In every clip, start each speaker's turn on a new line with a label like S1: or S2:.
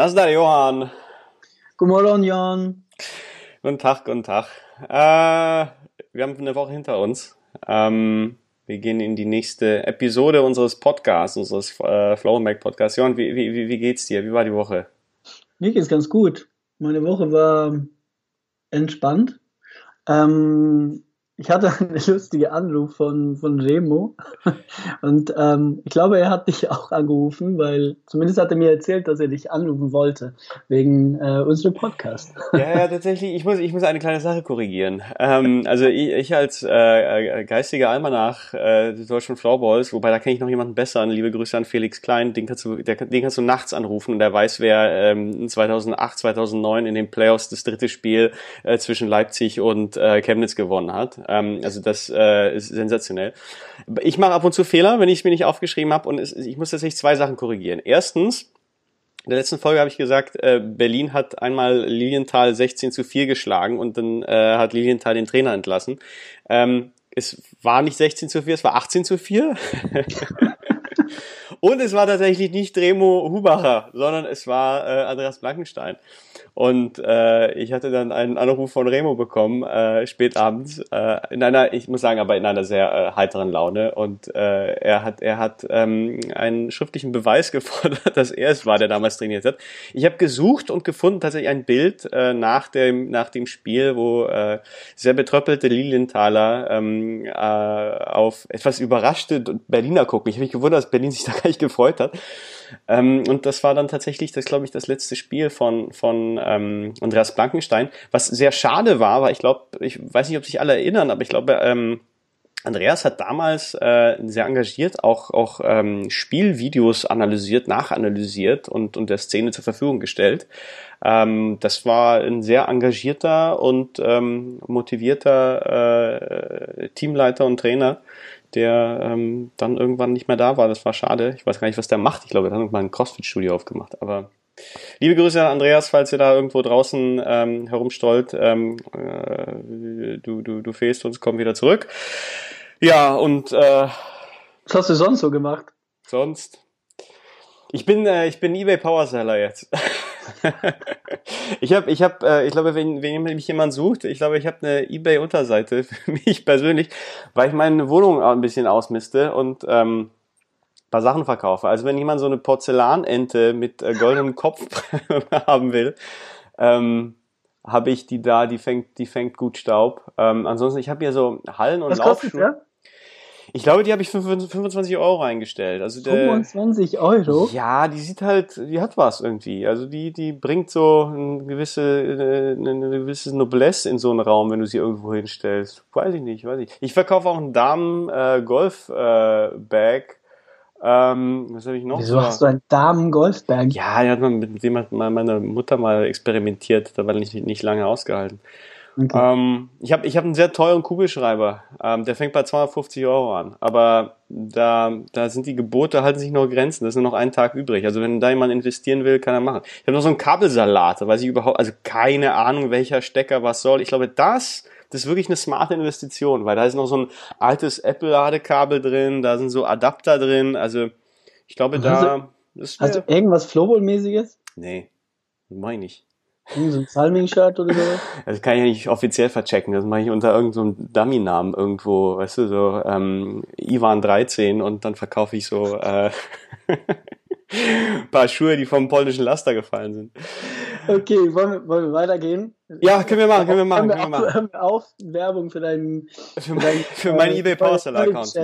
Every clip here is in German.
S1: Na ist da, Johann?
S2: Guten Morgen, Jan.
S1: Guten Tag, guten Tag. Äh, wir haben eine Woche hinter uns. Ähm, wir gehen in die nächste Episode unseres Podcasts, unseres äh, Flowmac Podcasts. Johann, wie, wie, wie geht's dir? Wie war die Woche?
S2: Mir geht's ganz gut. Meine Woche war entspannt. Ähm, ich hatte einen lustigen Anruf von, von Remo und ähm, ich glaube, er hat dich auch angerufen, weil zumindest hat er mir erzählt, dass er dich anrufen wollte, wegen äh, unserem Podcast.
S1: Ja, ja, tatsächlich, ich muss, ich muss eine kleine Sache korrigieren. Ähm, also ich, ich als äh, geistiger Almanach äh, des deutschen Flowballs, wobei da kenne ich noch jemanden besser, liebe Grüße an Felix Klein, den kannst du, der, den kannst du nachts anrufen und der weiß, wer ähm, 2008, 2009 in den Playoffs das dritte Spiel äh, zwischen Leipzig und äh, Chemnitz gewonnen hat. Ähm, also das äh, ist sensationell. Ich mache ab und zu Fehler, wenn ich es mir nicht aufgeschrieben habe und es, ich muss tatsächlich zwei Sachen korrigieren. Erstens, in der letzten Folge habe ich gesagt, äh, Berlin hat einmal Lilienthal 16 zu 4 geschlagen und dann äh, hat Lilienthal den Trainer entlassen. Ähm, es war nicht 16 zu 4, es war 18 zu 4. und es war tatsächlich nicht Remo Hubacher, sondern es war äh, Andreas Blankenstein. Und äh, ich hatte dann einen Anruf von Remo bekommen, äh, spät abends, äh, in einer, ich muss sagen, aber in einer sehr äh, heiteren Laune. Und äh, er hat, er hat ähm, einen schriftlichen Beweis gefordert, dass er es war, der damals trainiert hat. Ich habe gesucht und gefunden tatsächlich ein Bild äh, nach dem nach dem Spiel, wo äh, sehr betröppelte Lilienthaler ähm, äh, auf etwas überraschte Berliner gucken. Ich habe mich gewundert, dass Berlin sich da gar nicht gefreut hat. Ähm, und das war dann tatsächlich, das glaube ich, das letzte Spiel von, von ähm, Andreas Blankenstein. Was sehr schade war, weil ich glaube, ich weiß nicht, ob sich alle erinnern, aber ich glaube, ähm, Andreas hat damals äh, sehr engagiert auch, auch ähm, Spielvideos analysiert, nachanalysiert und, und der Szene zur Verfügung gestellt. Ähm, das war ein sehr engagierter und ähm, motivierter äh, Teamleiter und Trainer, der ähm, dann irgendwann nicht mehr da war. Das war schade. Ich weiß gar nicht, was der macht. Ich glaube, er hat irgendwann ein Crossfit-Studio aufgemacht. Aber liebe Grüße an Andreas, falls ihr da irgendwo draußen ähm, herumstollt. Ähm, äh, du, du, du fehlst uns, komm wieder zurück. Ja, und äh,
S2: was hast du sonst so gemacht?
S1: Sonst. Ich bin, äh, ich bin eBay Powerseller jetzt. ich habe, ich habe, äh, ich glaube, wenn, wenn mich jemand sucht, ich glaube, ich habe eine eBay-Unterseite für mich persönlich, weil ich meine Wohnung ein bisschen ausmiste und ähm, paar Sachen verkaufe. Also wenn jemand so eine Porzellanente mit äh, goldenem Kopf haben will, ähm, habe ich die da, die fängt, die fängt gut Staub. Ähm, ansonsten, ich habe hier so Hallen und Laufschuhe. Ich glaube, die habe ich für 25 Euro eingestellt. Also
S2: der, 25 Euro?
S1: Ja, die sieht halt, die hat was irgendwie. Also die, die bringt so eine gewisse, eine, gewisse Noblesse in so einen Raum, wenn du sie irgendwo hinstellst. Weiß ich nicht, weiß ich. Ich verkaufe auch einen Damen-Golf-Bag. Äh, ähm, was habe ich noch?
S2: Wieso hast du einen Damen-Golfbag?
S1: Ja, die hat man, mit dem hat meine Mutter mal experimentiert. Da war nicht, nicht lange ausgehalten. Okay. Ähm, ich habe ich hab einen sehr teuren Kugelschreiber. Ähm, der fängt bei 250 Euro an. Aber da, da sind die Gebote, halten sich noch Grenzen. Da ist nur noch ein Tag übrig. Also wenn da jemand investieren will, kann er machen. Ich habe noch so einen Kabelsalat. Da weiß ich überhaupt, also keine Ahnung, welcher Stecker was soll. Ich glaube, das, das ist wirklich eine smarte Investition, weil da ist noch so ein altes Apple-Ladekabel drin, da sind so Adapter drin. Also ich glaube, da.
S2: Hast, hast du irgendwas Flowball-mäßiges?
S1: Nee, meine ich nicht.
S2: So ein Salming-Shirt oder so?
S1: Das kann ich ja nicht offiziell verchecken. Das mache ich unter irgendeinem so Dummy-Namen irgendwo, weißt du, so ähm, Ivan 13 und dann verkaufe ich so äh, paar Schuhe, die vom polnischen Laster gefallen sind.
S2: Okay, wollen wir, wollen wir weitergehen?
S1: Ja, können wir machen, können wir machen. Können wir,
S2: können wir machen. Wir auf, Werbung für deinen
S1: für, mein, für meinen eBay Powerseller Account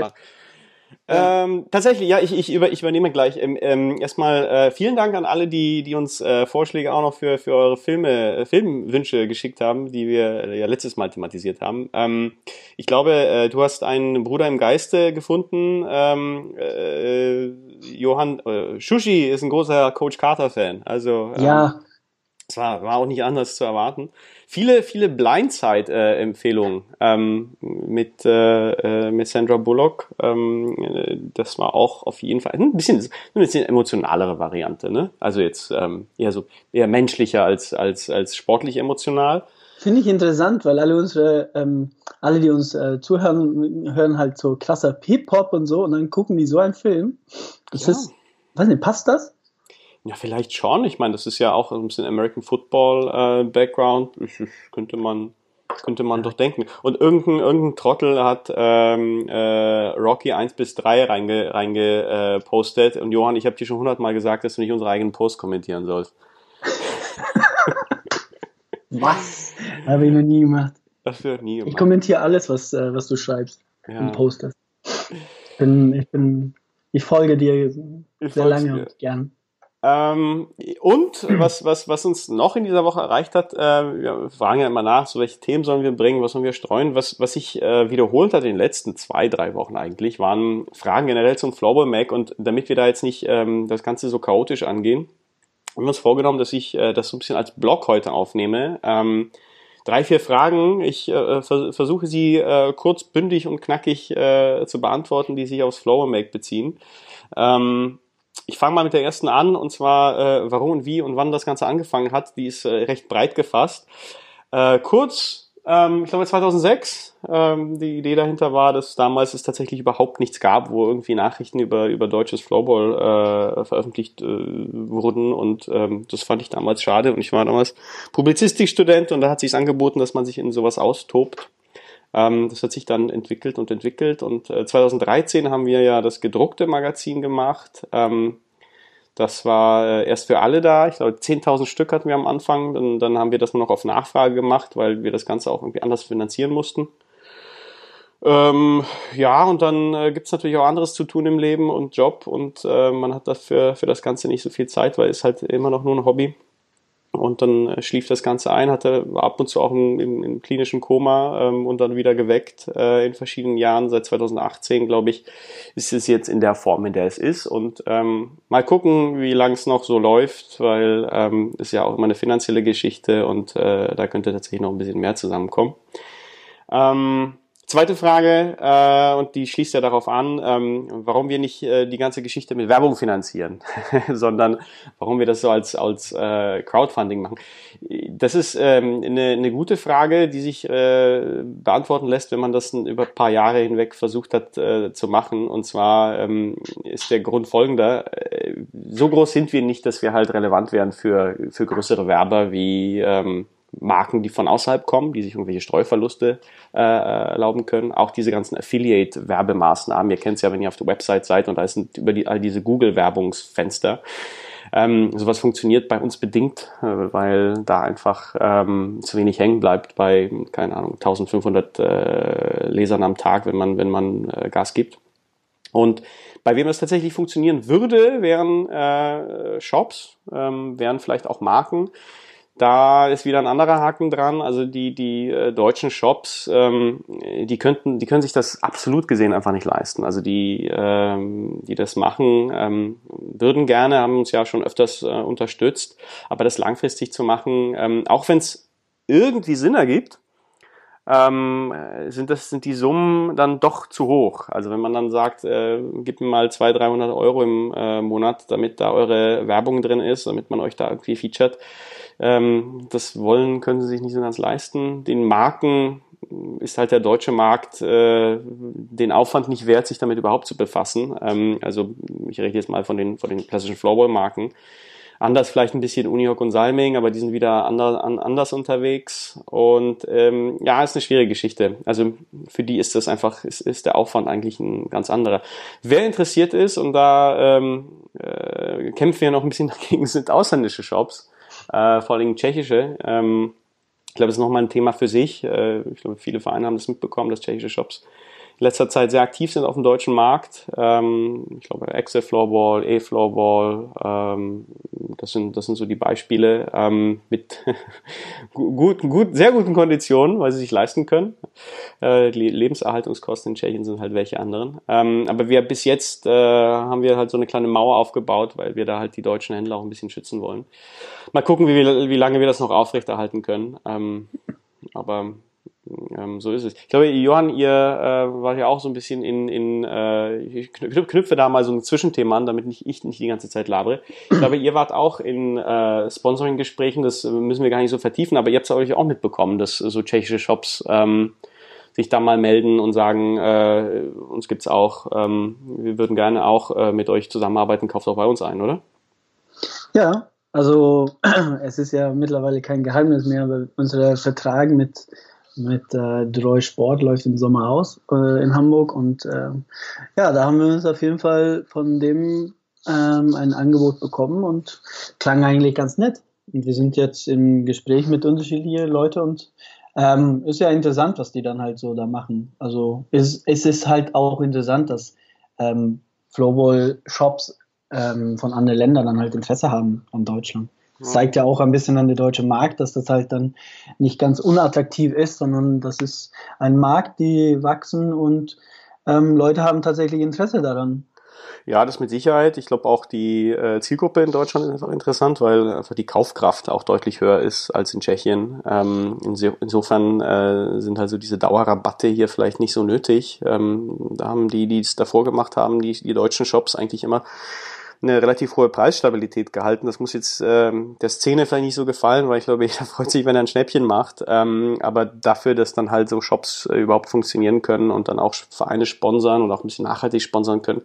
S1: Ähm, tatsächlich, ja, ich, ich, über, ich übernehme gleich. Ähm, ähm, erstmal äh, vielen Dank an alle, die, die uns äh, Vorschläge auch noch für, für eure Filme, äh, Filmwünsche geschickt haben, die wir äh, ja letztes Mal thematisiert haben. Ähm, ich glaube, äh, du hast einen Bruder im Geiste gefunden. Ähm, äh, Johann Shushi ist ein großer Coach Carter-Fan. Also
S2: ähm, ja.
S1: es war, war auch nicht anders zu erwarten viele, viele Blindside-Empfehlungen ähm, mit, äh, äh, mit Sandra Bullock. Ähm, das war auch auf jeden Fall ein bisschen, ein bisschen emotionalere Variante. Ne? Also jetzt ähm, eher so eher menschlicher als, als, als sportlich emotional.
S2: Finde ich interessant, weil alle unsere, ähm, alle, die uns äh, zuhören, hören halt so krasser Hip-Hop und so und dann gucken die so einen Film. Das ja. ist, weiß nicht, passt das?
S1: Ja, vielleicht schon. Ich meine, das ist ja auch ein bisschen American Football äh, Background. Das, das könnte man könnte man doch denken. Und irgendein, irgendein Trottel hat ähm, äh, Rocky 1 bis 3 reinge, reingepostet. Äh, und Johann, ich habe dir schon hundertmal gesagt, dass du nicht unsere eigenen Posts kommentieren sollst.
S2: was? Habe ich noch nie gemacht.
S1: Das wird nie gemacht.
S2: Ich kommentiere alles, was, äh, was du schreibst ja. und postest. Ich bin, ich bin, ich folge dir ich sehr lange dir. und gern.
S1: Ähm, und was, was, was uns noch in dieser Woche erreicht hat, äh, wir fragen ja immer nach, so welche Themen sollen wir bringen, was sollen wir streuen, was, was sich äh, wiederholt hat in den letzten zwei, drei Wochen eigentlich, waren Fragen generell zum Floorball Mac und damit wir da jetzt nicht ähm, das Ganze so chaotisch angehen, haben wir uns vorgenommen, dass ich äh, das so ein bisschen als Blog heute aufnehme. Ähm, drei, vier Fragen. Ich äh, vers versuche sie äh, kurz, bündig und knackig äh, zu beantworten, die sich aufs Flower Make beziehen. Ähm, ich fange mal mit der ersten an, und zwar, äh, warum und wie und wann das Ganze angefangen hat. Die ist äh, recht breit gefasst. Äh, kurz, ähm, ich glaube 2006, ähm, die Idee dahinter war, dass damals es tatsächlich überhaupt nichts gab, wo irgendwie Nachrichten über, über deutsches Floorball äh, veröffentlicht äh, wurden. Und ähm, das fand ich damals schade. Und ich war damals Publizistikstudent und da hat sich angeboten, dass man sich in sowas austobt. Ähm, das hat sich dann entwickelt und entwickelt. Und äh, 2013 haben wir ja das gedruckte Magazin gemacht. Ähm, das war äh, erst für alle da. Ich glaube, 10.000 Stück hatten wir am Anfang. Dann, dann haben wir das nur noch auf Nachfrage gemacht, weil wir das Ganze auch irgendwie anders finanzieren mussten. Ähm, ja, und dann äh, gibt es natürlich auch anderes zu tun im Leben und Job und äh, man hat dafür für das Ganze nicht so viel Zeit, weil es halt immer noch nur ein Hobby. Und dann äh, schlief das Ganze ein, hatte ab und zu auch im, klinischen Koma ähm, und dann wieder geweckt äh, in verschiedenen Jahren. Seit 2018, glaube ich, ist es jetzt in der Form, in der es ist. Und ähm, mal gucken, wie lang es noch so läuft, weil ähm, ist ja auch immer eine finanzielle Geschichte und äh, da könnte tatsächlich noch ein bisschen mehr zusammenkommen. Ähm, Zweite Frage, äh, und die schließt ja darauf an, ähm, warum wir nicht äh, die ganze Geschichte mit Werbung finanzieren, sondern warum wir das so als, als äh, Crowdfunding machen. Das ist ähm, eine, eine gute Frage, die sich äh, beantworten lässt, wenn man das über ein paar Jahre hinweg versucht hat äh, zu machen. Und zwar ähm, ist der Grund folgender. Äh, so groß sind wir nicht, dass wir halt relevant wären für, für größere Werber wie ähm, Marken, die von außerhalb kommen, die sich irgendwelche Streuverluste äh, erlauben können. Auch diese ganzen Affiliate-Werbemaßnahmen. Ihr kennt es ja, wenn ihr auf der Website seid und da sind über die, all diese Google-Werbungsfenster. Ähm, sowas funktioniert bei uns bedingt, äh, weil da einfach ähm, zu wenig hängen bleibt bei, keine Ahnung, 1500 äh, Lesern am Tag, wenn man, wenn man äh, Gas gibt. Und bei wem das tatsächlich funktionieren würde, wären äh, Shops, ähm, wären vielleicht auch Marken, da ist wieder ein anderer Haken dran. Also die, die äh, deutschen Shops, ähm, die könnten, die können sich das absolut gesehen einfach nicht leisten. Also die, ähm, die das machen, ähm, würden gerne, haben uns ja schon öfters äh, unterstützt, aber das langfristig zu machen, ähm, auch wenn es irgendwie Sinn ergibt, ähm, sind das sind die Summen dann doch zu hoch. Also wenn man dann sagt, äh, gib mir mal 200, 300 Euro im äh, Monat, damit da eure Werbung drin ist, damit man euch da irgendwie featured, ähm, das wollen, können sie sich nicht so ganz leisten. Den Marken ist halt der deutsche Markt äh, den Aufwand nicht wert, sich damit überhaupt zu befassen. Ähm, also ich rede jetzt mal von den, von den klassischen Floorball-Marken. Anders vielleicht ein bisschen Unihoc und Salming, aber die sind wieder anders, anders unterwegs. Und ähm, ja, ist eine schwierige Geschichte. Also für die ist das einfach, ist, ist der Aufwand eigentlich ein ganz anderer. Wer interessiert ist, und da ähm, äh, kämpfen wir noch ein bisschen dagegen, sind ausländische Shops äh, vor allem tschechische. Ähm, ich glaube, das ist nochmal ein Thema für sich. Äh, ich glaube, viele Vereine haben das mitbekommen, dass tschechische Shops in letzter Zeit sehr aktiv sind auf dem deutschen Markt. Ähm, ich glaube, Excel Floorball, E-Floorball, ähm, das, sind, das sind so die Beispiele ähm, mit gut, gut, sehr guten Konditionen, weil sie sich leisten können. Äh, die Lebenserhaltungskosten in Tschechien sind halt welche anderen. Ähm, aber wir bis jetzt äh, haben wir halt so eine kleine Mauer aufgebaut, weil wir da halt die deutschen Händler auch ein bisschen schützen wollen. Mal gucken, wie, wie lange wir das noch aufrechterhalten können. Ähm, aber ähm, so ist es. Ich glaube, Johann, ihr äh, war ja auch so ein bisschen in, in äh, ich knüpfe da mal so ein Zwischenthema an, damit nicht, ich nicht die ganze Zeit labere. Ich glaube, ihr wart auch in äh, Sponsoring-Gesprächen, das müssen wir gar nicht so vertiefen, aber ihr habt es euch auch mitbekommen, dass so tschechische Shops ähm, sich da mal melden und sagen, äh, uns gibt's auch, ähm, wir würden gerne auch äh, mit euch zusammenarbeiten, kauft auch bei uns ein, oder?
S2: Ja, also es ist ja mittlerweile kein Geheimnis mehr, aber unser Vertrag mit, mit äh, Dreu Sport läuft im Sommer aus äh, in Hamburg und äh, ja, da haben wir uns auf jeden Fall von dem ähm, ein Angebot bekommen und klang eigentlich ganz nett. Und wir sind jetzt im Gespräch mit unterschiedlichen Leuten und ähm, ist ja interessant, was die dann halt so da machen. Also es, es ist halt auch interessant, dass ähm, Flowball-Shops ähm, von anderen Ländern dann halt Interesse haben an Deutschland. Das zeigt ja auch ein bisschen an der deutschen Markt, dass das halt dann nicht ganz unattraktiv ist, sondern das ist ein Markt, die wachsen und ähm, Leute haben tatsächlich Interesse daran.
S1: Ja, das mit Sicherheit. Ich glaube auch die äh, Zielgruppe in Deutschland ist auch interessant, weil einfach die Kaufkraft auch deutlich höher ist als in Tschechien. Ähm, inso, insofern äh, sind also diese Dauerrabatte hier vielleicht nicht so nötig. Ähm, da haben die, die es davor gemacht haben, die, die deutschen Shops eigentlich immer eine relativ hohe Preisstabilität gehalten. Das muss jetzt ähm, der Szene vielleicht nicht so gefallen, weil ich glaube, jeder freut sich, wenn er ein Schnäppchen macht. Ähm, aber dafür, dass dann halt so Shops äh, überhaupt funktionieren können und dann auch Vereine sponsern und auch ein bisschen nachhaltig sponsern können,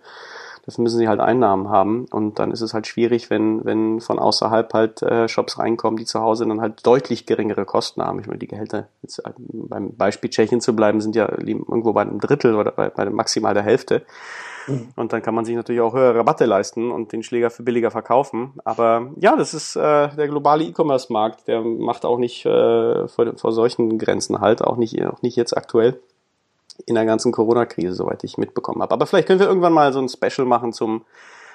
S1: Dafür müssen sie halt Einnahmen haben und dann ist es halt schwierig, wenn, wenn von außerhalb halt äh, Shops reinkommen, die zu Hause dann halt deutlich geringere Kosten haben. Ich meine, die Gehälter, jetzt äh, beim Beispiel Tschechien zu bleiben, sind ja irgendwo bei einem Drittel oder bei, bei maximal der Hälfte. Mhm. Und dann kann man sich natürlich auch höhere Rabatte leisten und den Schläger für billiger verkaufen. Aber ja, das ist äh, der globale E-Commerce-Markt, der macht auch nicht äh, vor, vor solchen Grenzen halt, auch nicht, auch nicht jetzt aktuell in der ganzen Corona-Krise, soweit ich mitbekommen habe. Aber vielleicht können wir irgendwann mal so ein Special machen zum,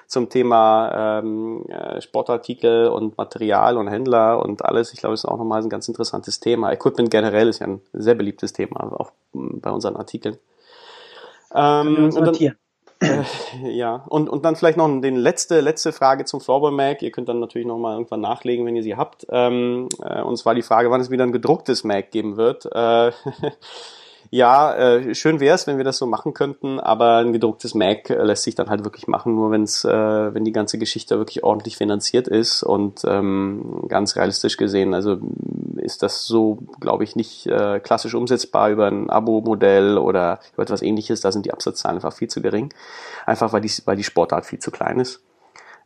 S1: zum Thema ähm, äh, Sportartikel und Material und Händler und alles. Ich glaube, das ist auch nochmal ein ganz interessantes Thema. Equipment generell ist ja ein sehr beliebtes Thema, auch bei unseren Artikeln. Ähm, und dann, ja, und, und dann vielleicht noch die letzte, letzte Frage zum Floorball Mac. Ihr könnt dann natürlich nochmal irgendwann nachlegen, wenn ihr sie habt. Ähm, äh, und zwar die Frage, wann es wieder ein gedrucktes Mac geben wird. Äh, ja, äh, schön wäre es, wenn wir das so machen könnten, aber ein gedrucktes Mac äh, lässt sich dann halt wirklich machen, nur wenn's, äh, wenn die ganze Geschichte wirklich ordentlich finanziert ist und ähm, ganz realistisch gesehen, also ist das so, glaube ich, nicht äh, klassisch umsetzbar über ein Abo-Modell oder über etwas ähnliches, da sind die Absatzzahlen einfach viel zu gering, einfach weil die, weil die Sportart viel zu klein ist.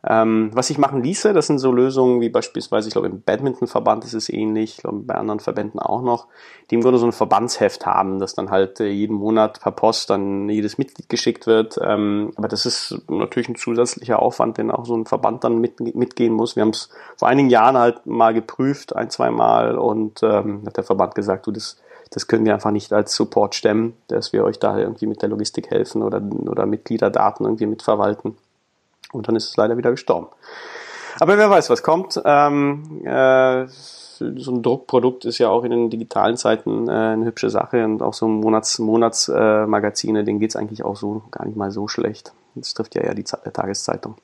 S1: Ähm, was ich machen ließe, das sind so Lösungen wie beispielsweise, ich glaube im Badmintonverband ist es ähnlich, ich glaube bei anderen Verbänden auch noch, die im Grunde so ein Verbandsheft haben, das dann halt äh, jeden Monat per Post dann jedes Mitglied geschickt wird. Ähm, aber das ist natürlich ein zusätzlicher Aufwand, den auch so ein Verband dann mit, mitgehen muss. Wir haben es vor einigen Jahren halt mal geprüft, ein, zwei Mal, und ähm, hat der Verband gesagt, du, das das können wir einfach nicht als Support stemmen, dass wir euch da irgendwie mit der Logistik helfen oder, oder Mitgliederdaten irgendwie mitverwalten. Und dann ist es leider wieder gestorben. Aber wer weiß, was kommt. Ähm, äh, so ein Druckprodukt ist ja auch in den digitalen Zeiten äh, eine hübsche Sache und auch so Monats, Monatsmagazine, äh, denen geht's eigentlich auch so gar nicht mal so schlecht. Das trifft ja eher die der Tageszeitung.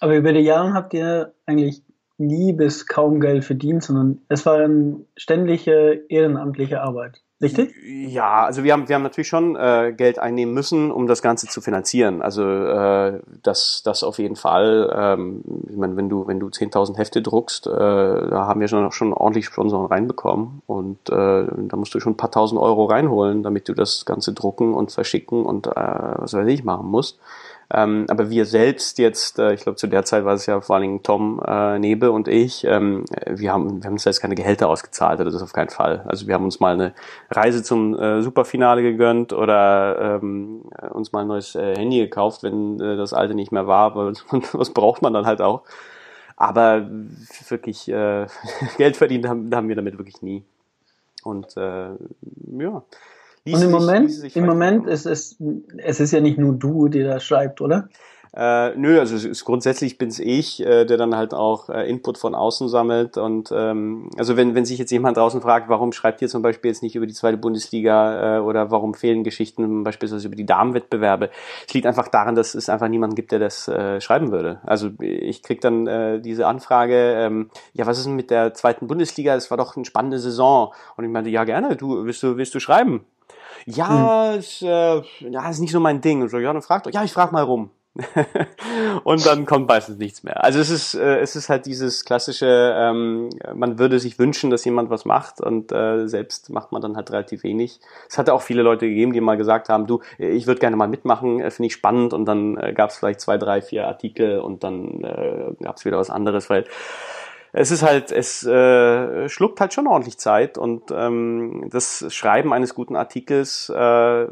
S2: Aber über die Jahre habt ihr eigentlich nie bis kaum Geld verdient, sondern es war eine ständige ehrenamtliche Arbeit. Richtig?
S1: Ja, also wir haben, wir haben natürlich schon äh, Geld einnehmen müssen, um das Ganze zu finanzieren. Also äh, das, das auf jeden Fall. Ähm, ich meine, wenn du, wenn du 10.000 Hefte druckst, äh, da haben wir schon, schon ordentlich Sponsoren reinbekommen und äh, da musst du schon ein paar tausend Euro reinholen, damit du das Ganze drucken und verschicken und äh, was weiß ich machen musst. Ähm, aber wir selbst jetzt, äh, ich glaube zu der Zeit war es ja vor allen Dingen Tom äh, Nebe und ich, ähm, wir haben wir haben uns jetzt keine Gehälter ausgezahlt, das ist auf keinen Fall. Also wir haben uns mal eine Reise zum äh, Superfinale gegönnt oder ähm, uns mal ein neues äh, Handy gekauft, wenn äh, das alte nicht mehr war, weil was braucht man dann halt auch. Aber wirklich äh, Geld verdient haben, haben wir damit wirklich nie. Und äh, ja.
S2: Und im Moment, im Moment ist es, es ist ja nicht nur du, der da schreibt, oder?
S1: Äh, nö, also es ist, grundsätzlich bin's ich, äh, der dann halt auch äh, Input von außen sammelt. Und ähm, also wenn, wenn sich jetzt jemand draußen fragt, warum schreibt ihr zum Beispiel jetzt nicht über die zweite Bundesliga äh, oder warum fehlen Geschichten beispielsweise über die Damenwettbewerbe, es liegt einfach daran, dass es einfach niemanden gibt, der das äh, schreiben würde. Also ich krieg dann äh, diese Anfrage, ähm, ja, was ist denn mit der zweiten Bundesliga? Das war doch eine spannende Saison. Und ich meinte, ja gerne, du willst du, willst du schreiben? Ja, hm. ist, äh, ja, ist nicht so mein Ding. Und so, ja, dann fragt, ja, ich frag mal rum. und dann kommt meistens nichts mehr. Also es ist, äh, es ist halt dieses klassische, ähm, man würde sich wünschen, dass jemand was macht und äh, selbst macht man dann halt relativ wenig. Es hatte auch viele Leute gegeben, die mal gesagt haben, du, ich würde gerne mal mitmachen, äh, finde ich spannend und dann äh, gab es vielleicht zwei, drei, vier Artikel und dann äh, gab es wieder was anderes, weil es ist halt, es äh, schluckt halt schon ordentlich Zeit und ähm, das Schreiben eines guten Artikels äh,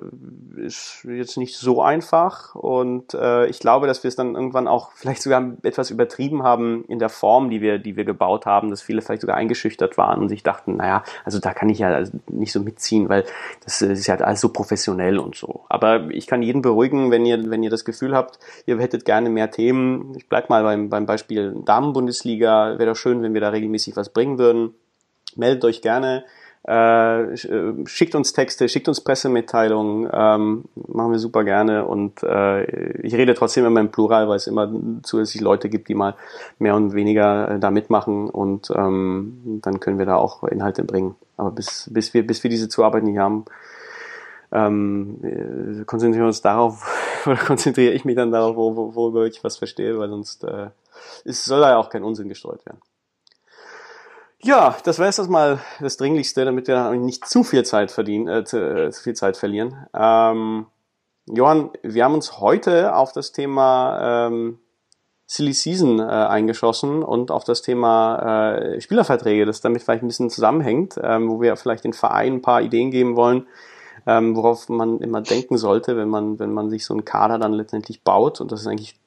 S1: ist jetzt nicht so einfach und äh, ich glaube, dass wir es dann irgendwann auch vielleicht sogar etwas übertrieben haben in der Form, die wir, die wir gebaut haben, dass viele vielleicht sogar eingeschüchtert waren und sich dachten, naja, also da kann ich ja nicht so mitziehen, weil das ist ja alles so professionell und so. Aber ich kann jeden beruhigen, wenn ihr, wenn ihr das Gefühl habt, ihr hättet gerne mehr Themen. Ich bleib mal beim, beim Beispiel Damenbundesliga, wäre doch schön, wenn wir da regelmäßig was bringen würden. Meldet euch gerne. Äh, äh, schickt uns Texte, schickt uns Pressemitteilungen, ähm, machen wir super gerne und äh, ich rede trotzdem immer im Plural, weil es immer zusätzlich Leute gibt, die mal mehr und weniger äh, da mitmachen und ähm, dann können wir da auch Inhalte bringen. Aber bis, bis, wir, bis wir diese Zuarbeit nicht haben, ähm, äh, konzentrieren wir uns darauf, oder konzentriere ich mich dann darauf, wo, wo, worüber ich was verstehe, weil sonst äh, es soll ja auch kein Unsinn gestreut werden. Ja, das wäre jetzt mal das Dringlichste, damit wir nicht zu viel Zeit verdienen, äh, zu, äh, zu viel Zeit verlieren. Ähm, Johann, wir haben uns heute auf das Thema ähm, Silly Season äh, eingeschossen und auf das Thema äh, Spielerverträge, das damit vielleicht ein bisschen zusammenhängt, ähm, wo wir vielleicht den Verein ein paar Ideen geben wollen, ähm, worauf man immer denken sollte, wenn man, wenn man sich so einen Kader dann letztendlich baut. Und das ist eigentlich,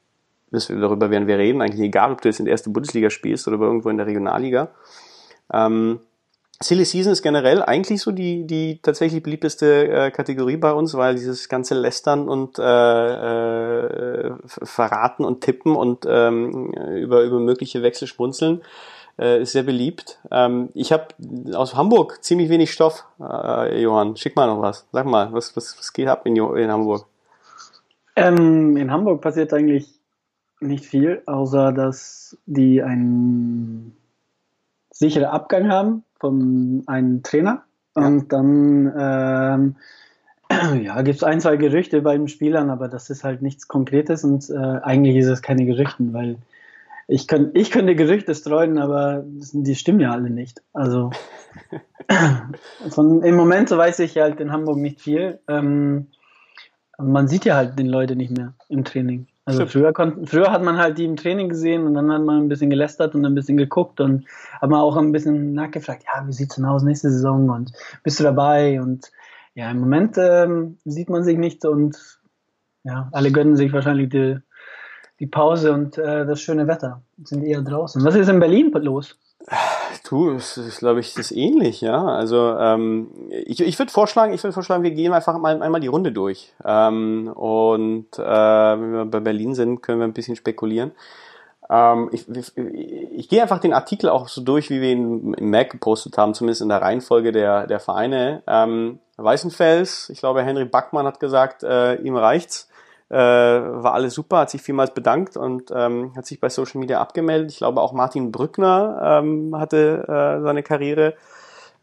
S1: darüber werden wir reden, eigentlich egal, ob du jetzt in der ersten Bundesliga spielst oder irgendwo in der Regionalliga. Ähm, Silly Season ist generell eigentlich so die, die tatsächlich beliebteste äh, Kategorie bei uns, weil dieses ganze Lästern und äh, äh, Verraten und Tippen und ähm, über, über mögliche Wechsel schmunzeln äh, ist sehr beliebt. Ähm, ich habe aus Hamburg ziemlich wenig Stoff, äh, Johann. Schick mal noch was. Sag mal, was, was, was geht ab in, in Hamburg?
S2: Ähm, in Hamburg passiert eigentlich nicht viel, außer dass die ein sichere Abgang haben von einem Trainer. Und dann ähm, ja, gibt es ein, zwei Gerüchte bei den Spielern, aber das ist halt nichts Konkretes und äh, eigentlich ist es keine Gerüchten, weil ich, könnt, ich könnte Gerüchte streuen, aber die stimmen ja alle nicht. Also von, im Moment weiß ich halt in Hamburg nicht viel. Ähm, man sieht ja halt den Leute nicht mehr im Training. Also früher, konnten, früher hat man halt die im Training gesehen und dann hat man ein bisschen gelästert und ein bisschen geguckt und hat man auch ein bisschen nachgefragt, ja, wie sieht's denn aus nächste Saison und bist du dabei? Und ja, im Moment ähm, sieht man sich nicht und ja, alle gönnen sich wahrscheinlich die, die Pause und äh, das schöne Wetter. Sind eher draußen. Was ist in Berlin los?
S1: Du, es ist, glaube ich, das ähnlich, ja. Also ähm, ich, ich würde vorschlagen, ich würde vorschlagen, wir gehen einfach mal einmal die Runde durch. Ähm, und äh, wenn wir bei Berlin sind, können wir ein bisschen spekulieren. Ähm, ich, ich, ich gehe einfach den Artikel auch so durch, wie wir ihn im Mac gepostet haben, zumindest in der Reihenfolge der, der Vereine. Ähm, Weißenfels, ich glaube, Henry Backmann hat gesagt, äh, ihm reicht's äh, war alles super, hat sich vielmals bedankt und ähm, hat sich bei Social Media abgemeldet. Ich glaube auch Martin Brückner ähm, hatte äh, seine Karriere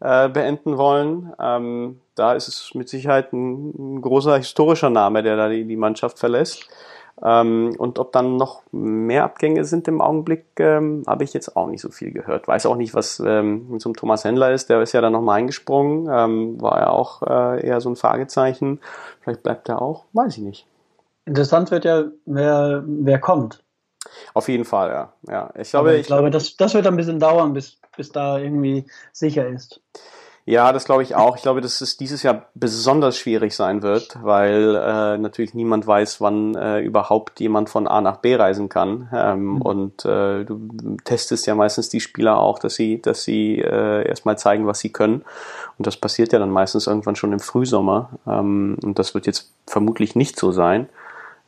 S1: äh, beenden wollen. Ähm, da ist es mit Sicherheit ein, ein großer historischer Name, der da die, die Mannschaft verlässt. Ähm, und ob dann noch mehr Abgänge sind im Augenblick, ähm, habe ich jetzt auch nicht so viel gehört. Weiß auch nicht, was ähm, mit so einem Thomas Händler ist. Der ist ja dann nochmal eingesprungen. Ähm, war ja auch äh, eher so ein Fragezeichen. Vielleicht bleibt er auch. Weiß ich nicht.
S2: Interessant wird ja, wer, wer kommt.
S1: Auf jeden Fall, ja. ja ich glaube,
S2: ich, ich glaube das, das wird ein bisschen dauern, bis, bis da irgendwie sicher ist.
S1: Ja, das glaube ich auch. Ich glaube, dass es dieses Jahr besonders schwierig sein wird, weil äh, natürlich niemand weiß, wann äh, überhaupt jemand von A nach B reisen kann. Ähm, mhm. Und äh, du testest ja meistens die Spieler auch, dass sie, dass sie äh, erstmal zeigen, was sie können. Und das passiert ja dann meistens irgendwann schon im Frühsommer. Ähm, und das wird jetzt vermutlich nicht so sein